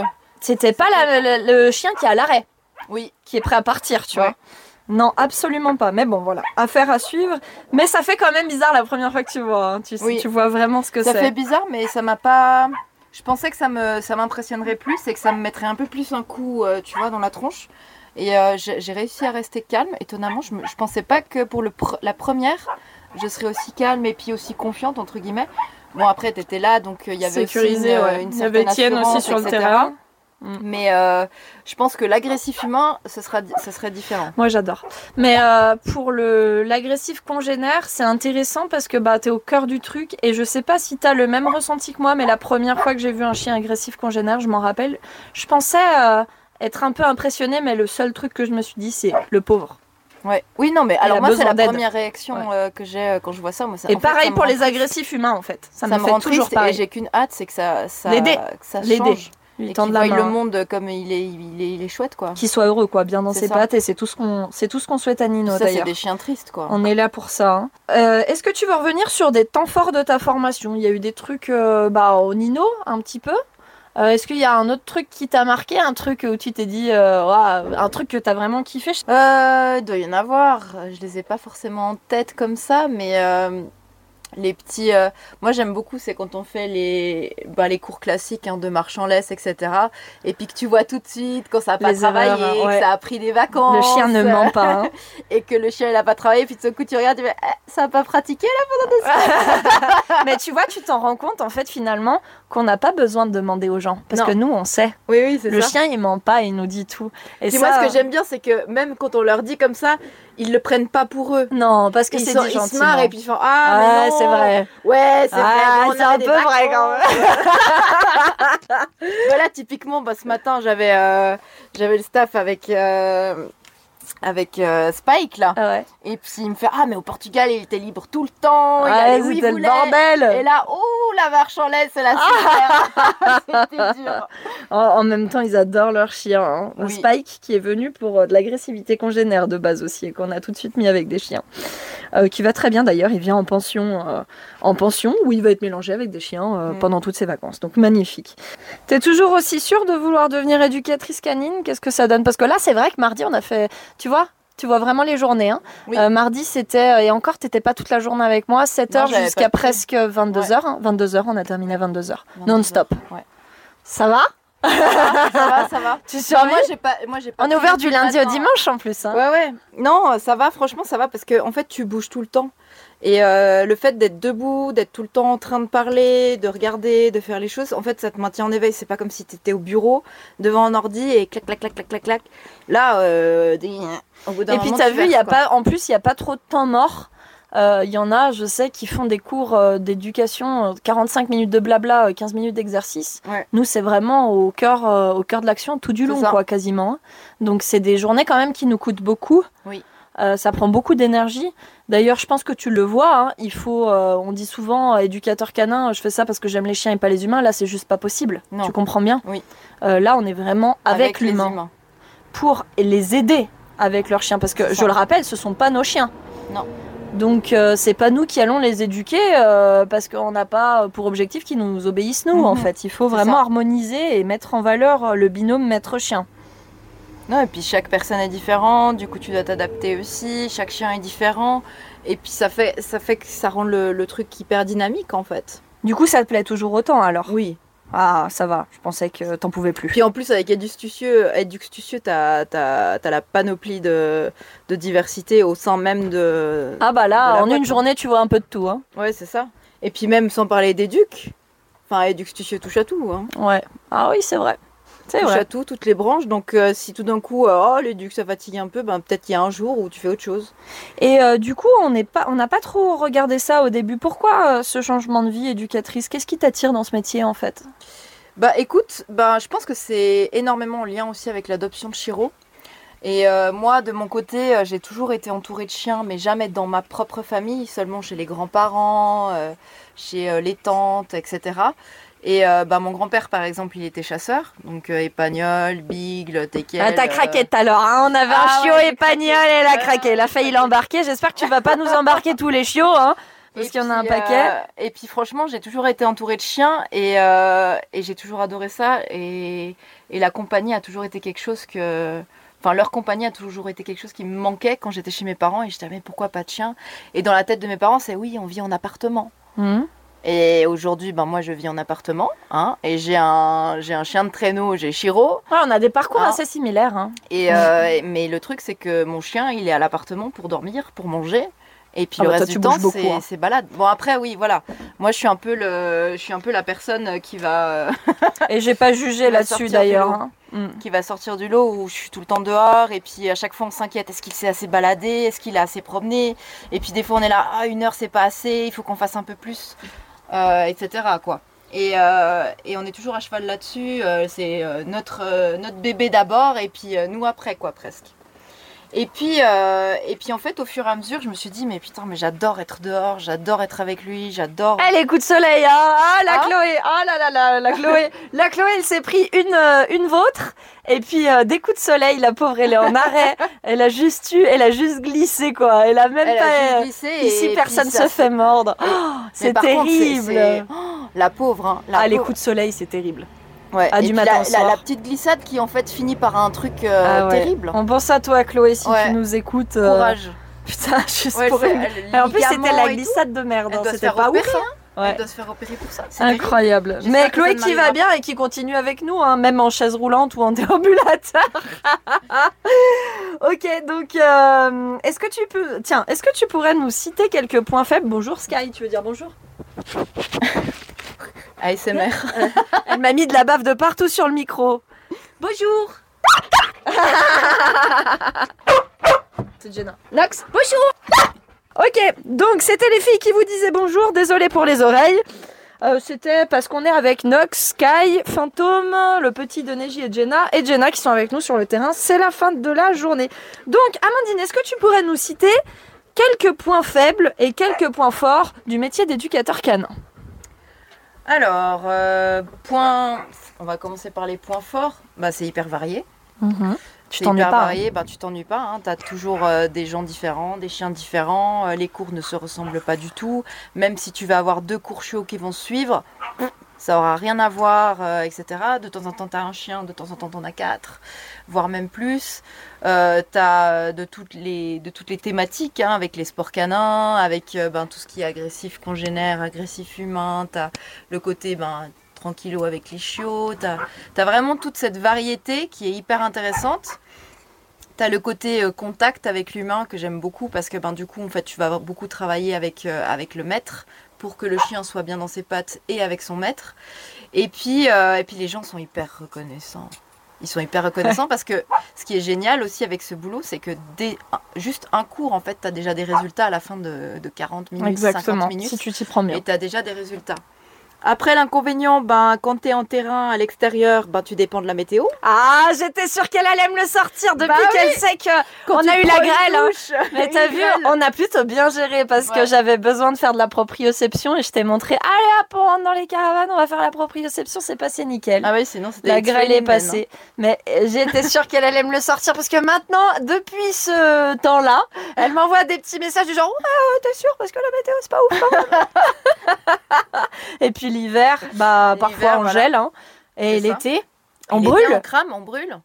le. C'était pas la- la- le chien qui est à l'arrêt, Oui. qui est prêt à partir, tu Ouais. vois. Non, absolument pas. Mais bon, voilà, affaire à suivre. Mais ça fait quand même bizarre la première fois que tu vois. hein. Tu, Oui. tu vois vraiment ce que Ça c'est. fait bizarre, mais ça m'a pas. Je pensais que ça me, ça m'impressionnerait plus et que ça me mettrait un peu plus un coup, euh, tu vois, dans la tronche. Et euh, j'ai j'ai réussi à rester calme. Étonnamment, je, me, je pensais pas que pour le pr- la première, je serais aussi calme et puis aussi confiante entre guillemets. Bon après, t'étais là, donc euh, il y avait Sécurisé, aussi une, ouais. une Il y avait Étienne aussi sur le etc. terrain. Mm. Mais euh, je pense que l'agressif humain, ce sera, ce serait différent. Moi j'adore. Mais euh, pour le l'agressif congénère, c'est intéressant parce que bah t'es au cœur du truc et je sais pas si t'as le même ressenti que moi, mais la première fois que j'ai vu un chien agressif congénère, je m'en rappelle, je pensais euh, être un peu impressionnée, mais le seul truc que je me suis dit c'est le pauvre. Ouais. Oui, non, mais alors moi, c'est la première réaction Ouais. euh, que j'ai euh, quand je vois ça. Moi, ça Et en fait, ça pareil pour rend les agressifs humains en fait. Ça, Ça, me me fait rend toujours triste et pareil. j'ai qu'une hâte, c'est que ça, ça, L'aider. ça L'aider. change. Lui Et tendre la main. le monde comme il est, il est, il est chouette, quoi. Qu'il soit heureux quoi, bien dans ses ça. pattes et c'est tout ce qu'on c'est tout ce qu'on souhaite à Nino ça, c'est d'ailleurs. des chiens tristes, quoi. On est là pour ça. hein. Euh, Est-ce que tu veux revenir sur des temps forts de ta formation? Il y a eu des trucs bah, au Nino, un petit peu? Euh, Est-ce qu'il y a un autre truc qui t'a marqué Un truc où tu t'es dit, euh, un truc que t'as vraiment kiffé? Euh, il doit y en avoir. Je les ai pas forcément en tête comme ça, mais les petits. euh, Moi, j'aime beaucoup, c'est quand on fait les, bah, les cours classiques hein, de marche en laisse, etc. Et puis que tu vois tout de suite quand ça n'a pas Les travaillé, erreurs, ouais. que ça a pris des vacances. Le chien ne ment pas. hein. Et que le chien, il n'a pas travaillé. Puis de ce coup, tu regardes, tu fais, Eh, ça n'a pas pratiqué là Mais tu vois, tu t'en rends compte en fait finalement qu'on n'a pas besoin de demander aux gens. Parce Non. que nous, on sait. Oui, oui, c'est Le ça. chien, il ment pas, il nous dit tout. Et ça, moi, ce que j'aime bien, c'est que même quand on leur dit comme ça, ils le prennent pas pour eux. Non, parce que Ils, c'est sont- ils se marrent et puis ils font Ah, non. c'est vrai. Ouais, c'est Ah, vrai. c'est un peu vrai, quand vacances. voilà, typiquement, bah, ce matin, j'avais euh, j'avais le staff avec, euh, avec euh, Spike là. Ah ouais. Et puis il me fait Ah, mais au Portugal, il était libre tout le temps. il allait où il c'était le voulait. bordel. Et là, oh, la marche en laisse, c'est la super. C'était dur. En, en même temps, ils adorent leur chien. hein. Oui. Spike, qui est venu pour euh, de l'agressivité congénère de base aussi, et qu'on a tout de suite mis avec des chiens. Euh, qui va très bien d'ailleurs, il vient en pension, en pension où il va être mélangé avec des chiens Mm. pendant toutes ses vacances. Donc magnifique. T'es toujours aussi sûre de vouloir devenir éducatrice canine? Qu'est-ce que ça donne? Parce que là, c'est vrai que mardi, on a fait. Tu vois tu vois vraiment les journées. Hein. Oui. Euh, mardi, c'était. Et encore, t'étais pas toute la journée avec moi. 7h Non, j'avais jusqu'à presque 22h. 22h, on a terminé à 22h. Non-stop. Ouais. Ça va? Ça va, ça va. Tu survis moi, j'ai pas, moi, j'ai pas On est ouvert du lundi au dimanche en plus. Hein. Ouais, ouais. Non, ça va, franchement, ça va parce que en fait, tu bouges tout le temps. Et euh, le fait d'être debout, d'être tout le temps en train de parler, de regarder, de faire les choses, en fait, ça te maintient en éveil. C'est pas comme si tu étais au bureau, devant un ordi et clac, clac, clac, clac, clac, clac. Là, euh, au bout d'un Et puis t'as vu, y a quoi. pas, en plus, il y a pas trop de temps mort. Euh, Il y en a, je sais, qui font des cours euh, d'éducation, euh, 45 minutes de blabla, euh, 15 minutes d'exercice. Ouais. Nous, c'est vraiment au cœur, euh, au cœur de l'action, tout du long, ça. quoi, quasiment. hein. Donc, c'est des journées quand même qui nous coûtent beaucoup. Oui. Euh, ça prend beaucoup d'énergie. D'ailleurs, je pense que tu le vois. hein, il faut, euh, on dit souvent, euh, éducateur canin, je fais ça parce que j'aime les chiens et pas les humains. Là, c'est juste pas possible. Non. Tu comprends bien Oui. Là, on est vraiment avec, les l'humain pour les aider avec leurs chiens. Parce que je le rappelle, ce sont pas nos chiens. Non. Donc euh, c'est pas nous qui allons les éduquer euh, parce qu'on n'a pas pour objectif qu'ils nous obéissent nous Mhm. en fait. Il faut vraiment ça. harmoniser et mettre en valeur le binôme maître-chien. Non, et puis chaque personne est différente, du coup tu dois t'adapter aussi, chaque chien est différent, et puis ça fait, ça fait que ça rend le, le truc hyper dynamique en fait. Du coup ça te plaît toujours autant alors? Oui. Ah ça va, je pensais que t'en pouvais plus. Puis en plus avec Edustucieux, Edustucieux t'as as, la panoplie de, de diversité au sein même de... Ah bah là, en boîte, une journée tu vois un peu de tout. Hein. Ouais c'est ça. Et puis même sans parler d'Educ, enfin Edustucieux touche à tout, hein. Ouais. Ah oui c'est vrai. C'est touche vrai. à tout, toutes les branches, donc euh, si tout d'un coup, euh, oh l'Educ ça fatigue un peu, ben peut-être qu'il y a un jour où tu fais autre chose. Et euh, du coup on pas, n'a pas trop regardé ça au début. Pourquoi euh, ce changement de vie éducatrice? Qu'est-ce qui t'attire dans ce métier en fait? Bah écoute, bah, je pense que c'est énormément en lien aussi avec l'adoption de Chiro. Et euh, moi, de mon côté, j'ai toujours été entourée de chiens, mais jamais dans ma propre famille, seulement chez les grands-parents, euh, chez euh, les tantes, etc. Et euh, bah, mon grand-père, par exemple, il était chasseur, donc euh, épagnol, bigle, teckel. Ah, t'as euh, craqué tout à l'heure, hein. on avait Ah un chiot ouais, épagnol et elle a craqué. Elle a failli l'embarquer. J'espère que tu vas pas nous embarquer tous les chiots, hein, parce Et qu'il y en a un puis, paquet. euh, et puis franchement, j'ai toujours été entourée de chiens et, euh, et j'ai toujours adoré ça. Et, et la compagnie a toujours été quelque chose que. Enfin, leur compagnie a toujours été quelque chose qui me manquait quand j'étais chez mes parents et je disais, mais pourquoi pas de chien Et dans la tête de mes parents, c'est oui, on vit en appartement. Mhm. Et aujourd'hui, ben, moi, je vis en appartement. Hein, et j'ai un, j'ai un chien de traîneau, j'ai Chiro. Ouais, on a des parcours Ah. assez similaires. hein. Et, euh, mais le truc, c'est que mon chien, il est à l'appartement pour dormir, pour manger. Et puis Ah le bah, reste du temps, c'est hein. c'est balade. Bon, après, oui, voilà. Moi, je suis un peu, le, je suis un peu la personne qui va, Et j'ai pas jugé là-dessus d'ailleurs. hein. Mhm. qui va sortir du lot où je suis tout le temps dehors. Et puis à chaque fois, on s'inquiète. Est-ce qu'il s'est assez baladé? Est-ce qu'il a assez promené? Et puis des fois, on est là, ah, une heure, c'est pas assez. Il faut qu'on fasse un peu plus, etc. Quoi. Et, euh, et on est toujours à cheval là-dessus. euh, c'est euh, notre, euh, notre bébé d'abord et puis euh, nous après, quoi, presque. Et puis, euh, et puis en fait, au fur et à mesure, je me suis dit, mais putain, mais j'adore être dehors, j'adore être avec lui, j'adore. Eh, les coups de soleil, hein. ah la Ah. Chloé, ah là là là, la Chloé, la Chloé, elle s'est pris une euh, une vôtre et puis euh, des coups de soleil, la pauvre, elle est en arrêt, elle a juste eu, elle a juste glissé quoi, elle a même Elle pas. a juste glissé et Ici, puis personne se fait mordre. Oh, c'est contre, terrible. Oh, la pauvre, hein, la ah, les coups de soleil, c'est terrible. Ouais. Ah, du matin la, la- petite glissade qui en fait finit par un truc euh, Ah ouais. terrible. On pense à toi, Chloé, si Ouais. tu nous écoutes. euh, Courage. Putain, juste Ouais, pour une- elle- En plus, c'était la glissade de merde. Elle hein, C'était pas ouf. hein. Elle Ouais. doit se faire opérer pour ça. Incroyable. Mais Chloé qui va bien et qui continue avec nous, hein, même en chaise roulante ou en déambulateur. ok, donc euh, est-ce que tu peux, tiens, est-ce que tu pourrais nous citer quelques points faibles? Bonjour Sky, tu veux dire bonjour? ASMR. Elle m'a mis de la bave de partout sur le micro. Bonjour. C'est Jenna. Nox, bonjour. Ok, donc c'était les filles qui vous disaient bonjour. Désolée pour les oreilles. Euh, c'était parce qu'on est avec Nox, Sky, Fantôme, le petit de Neji et Jenna, et Jenna qui sont avec nous sur le terrain. C'est la fin de la journée. Donc, Amandine, est-ce que tu pourrais nous citer quelques points faibles et quelques points forts du métier d'éducateur canin? Alors, euh, point. On va commencer par les points forts. Bah, c'est hyper varié. Tu C'est t'ennuies pas hein varié, bah, tu t'ennuies pas. Hein. Tu as toujours euh, des gens différents, des chiens différents. euh, les cours ne se ressemblent pas du tout. Même si tu vas avoir deux cours chiots qui vont se suivre, ça aura rien à voir, euh, etc. De temps en temps, tu as un chien, de temps en temps, tu en as quatre, voire même plus. Euh, tu as de toutes les, de toutes les thématiques, hein, avec les sports canins, avec euh, ben, tout ce qui est agressif congénère, agressif humain. Tu as le côté ben, tranquillo avec les chiots. Tu as, vraiment toute cette variété qui est hyper intéressante. Tu as le côté euh, contact avec l'humain que j'aime beaucoup parce que ben, du coup, en fait, tu vas beaucoup travailler avec, euh, avec le maître pour que le chien soit bien dans ses pattes et avec son maître. Et puis, euh, et puis les gens sont hyper reconnaissants. Ils sont hyper reconnaissants parce que ce qui est génial aussi avec ce boulot, c'est que dès juste un cours, en fait, tu as déjà des résultats à la fin de, de 40 minutes, Exactement, 50 minutes. si tu t'y prends bien. Et tu as déjà des résultats. Après, l'inconvénient, ben, quand tu es en terrain à l'extérieur, ben, tu dépends de la météo. Ah, j'étais sûre qu'elle allait me le sortir depuis Bah oui. qu'elle sait que Quand on tu a eu la grêle. hein. Mais t'as vu, grêle. on a plutôt bien géré parce que j'avais besoin de faire de la proprioception et je t'ai montré, allez hop, on rentre dans les caravanes, on va faire la proprioception, c'est passé nickel. Ah oui, sinon c'était la grêle est passée. Mais euh, j'étais sûre qu'elle allait me le sortir parce que maintenant, depuis ce temps-là, elle m'envoie des petits messages du genre, ouais, ouais, t'es sûre parce que la météo c'est pas ouf même. et puis l'hiver, bah parfois on voilà. gèle, hein. Et l'été, on brûle. On crame, on brûle.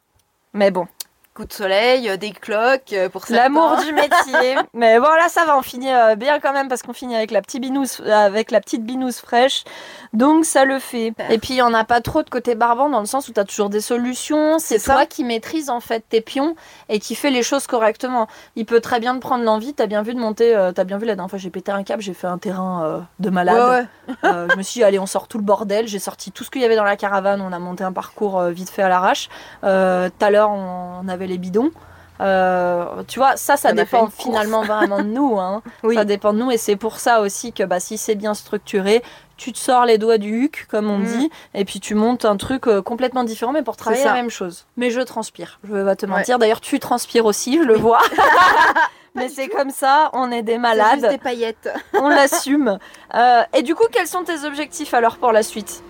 Mais bon. Coup de soleil, euh, des cloques euh, pour. L'amour du métier. Mais bon, là, ça va, on finit euh, bien quand même parce qu'on finit avec la, petite binouse, avec la petite fraîche. Donc, ça le fait. Super. Et puis, il n'y en a pas trop de côté barbant dans le sens où tu as toujours des solutions. C'est toi qui maîtrise en fait tes pions et qui fait les choses correctement. Il peut très bien te prendre l'envie. Tu as bien vu de monter, euh, tu as bien vu la dernière fois, j'ai pété un câble, j'ai fait un terrain euh, de malade. Ouais, ouais. Euh, je me suis dit, allez, on sort tout le bordel. J'ai sorti tout ce qu'il y avait dans la caravane. On a monté un parcours vite fait à l'arrache. Tout à l'heure, on, on les bidons. Euh, tu vois, ça, ça dépend finalement vraiment de nous. hein. Oui. Ça dépend de nous. Et c'est pour ça aussi que bah, si c'est bien structuré, tu te sors les doigts du huc, comme on Mm. dit, et puis tu montes un truc euh, complètement différent, mais pour travailler la même chose. Mais je transpire. Je vais pas te Ouais. mentir. D'ailleurs, tu transpires aussi, je le vois. mais c'est comme ça, on est des malades juste des paillettes. on l'assume. Euh, et du coup, quels sont tes objectifs alors pour la suite?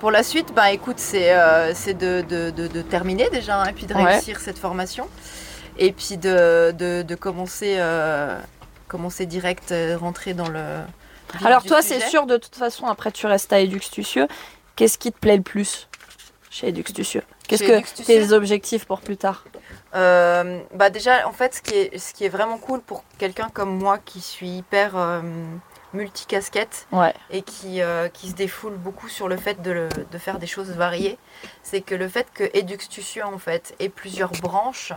Pour la suite, bah écoute, c'est euh, de, de, de- de terminer déjà, hein, et puis de Ouais. réussir cette formation. Et puis de, commencer, euh, commencer direct, euh, rentrer dans le. Alors toi, c'est sûr, de toute façon, après tu restes à Eduxtucieux. Qu'est-ce qui te plaît le plus chez Eduxtucieux Qu'est-ce que tes objectifs pour plus tard? Euh, bah déjà, en fait, ce qui est, ce qui est vraiment cool pour quelqu'un comme moi qui suis hyper multicasquette Ouais. et qui, euh, qui se défoule beaucoup sur le fait de, le- de faire des choses variées, c'est que le fait que Eduxtucieux en fait ait plusieurs branches,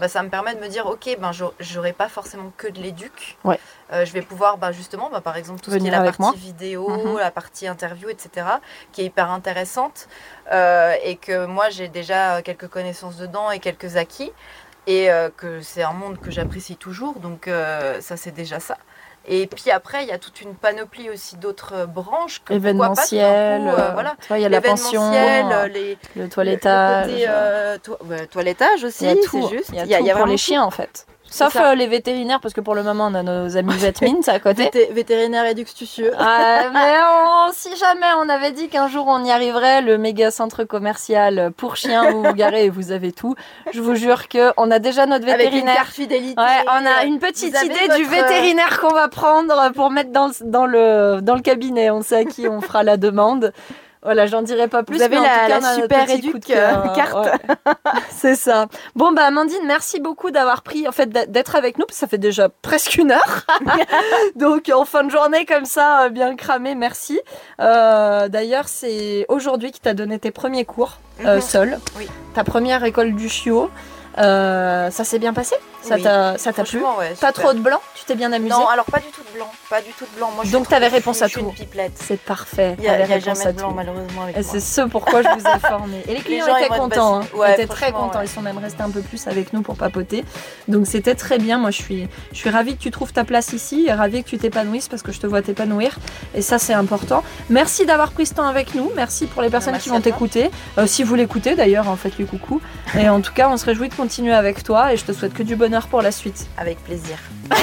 bah, ça me permet de me dire ok ben j'au- j'aurai pas forcément que de l'éduc Ouais. Euh, je vais pouvoir bah, justement bah, par exemple tout ce qui est la partie moi. vidéo Mhm. la partie interview etc qui est hyper intéressante euh, et que moi j'ai déjà quelques connaissances dedans et quelques acquis et euh, que c'est un monde que j'apprécie toujours donc ça c'est déjà ça et puis après il y a toute une panoplie aussi d'autres euh, branches que pourquoi pas, Événementiel, coup, euh, euh, voilà il y a la pension, euh, les, le le- toilettage. le côté, euh, to- ouais, toilettage aussi, il y a c'est tout, juste. il y a, tout pour vraiment les tout. chiens en fait. Sauf euh, les vétérinaires, parce que pour le moment on a nos amis Vetmin, c'est à côté. Vété- vétérinaire éductucieux. Ah, mais on- si jamais on avait dit qu'un jour on y arriverait, le méga centre commercial pour chiens, vous vous garez et vous avez tout. Je vous jure que on a déjà notre Avec une vétérinaire. carte fidélité. Ouais, on a une petite idée du votre, euh, vétérinaire qu'on va prendre pour mettre dans, le, dans le cabinet. On sait à qui on fera la demande. Voilà, j'en dirai pas plus. Vous avez la, super éduque carte. c'est ça. Bon, bah, Amandine, merci beaucoup d'avoir pris, en fait, d'être avec nous, parce que ça fait déjà presque une heure. Donc, en fin de journée, comme ça, bien cramé, merci. D'ailleurs, c'est aujourd'hui que tu as donné tes premiers cours mhm. seul. Oui. Ta première école du chiot. Ça s'est bien passé Ça t'a plu Pas trop de blanc Tu t'es bien amusé Non, alors pas du tout de blanc. Pas du tout de blanc. Moi, Donc tu avais réponse à tout. C'est parfait. Il n'y a, jamais de blanc malheureusement avec C'est ce pourquoi je vous ai formé. Et les clients étaient contents. Hein. ils étaient très contents. Ils sont même restés un peu plus avec nous pour papoter. Donc c'était très bien. Moi je suis, je suis ravie que tu trouves ta place ici et ravie que tu t'épanouisses parce que je te vois t'épanouir. Et ça c'est important. Merci d'avoir pris ce temps avec nous. Merci pour les personnes qui vont t'écouter. Euh, si vous l'écoutez d'ailleurs, en fait, lui coucou. Et en tout cas, on se réjouit de continuer avec toi et je te souhaite que du bonheur pour la suite. Avec plaisir.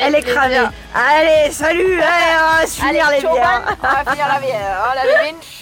Elle est cramée. Allez, salut Allez, on va finir les bières On va finir la bière. Oh, la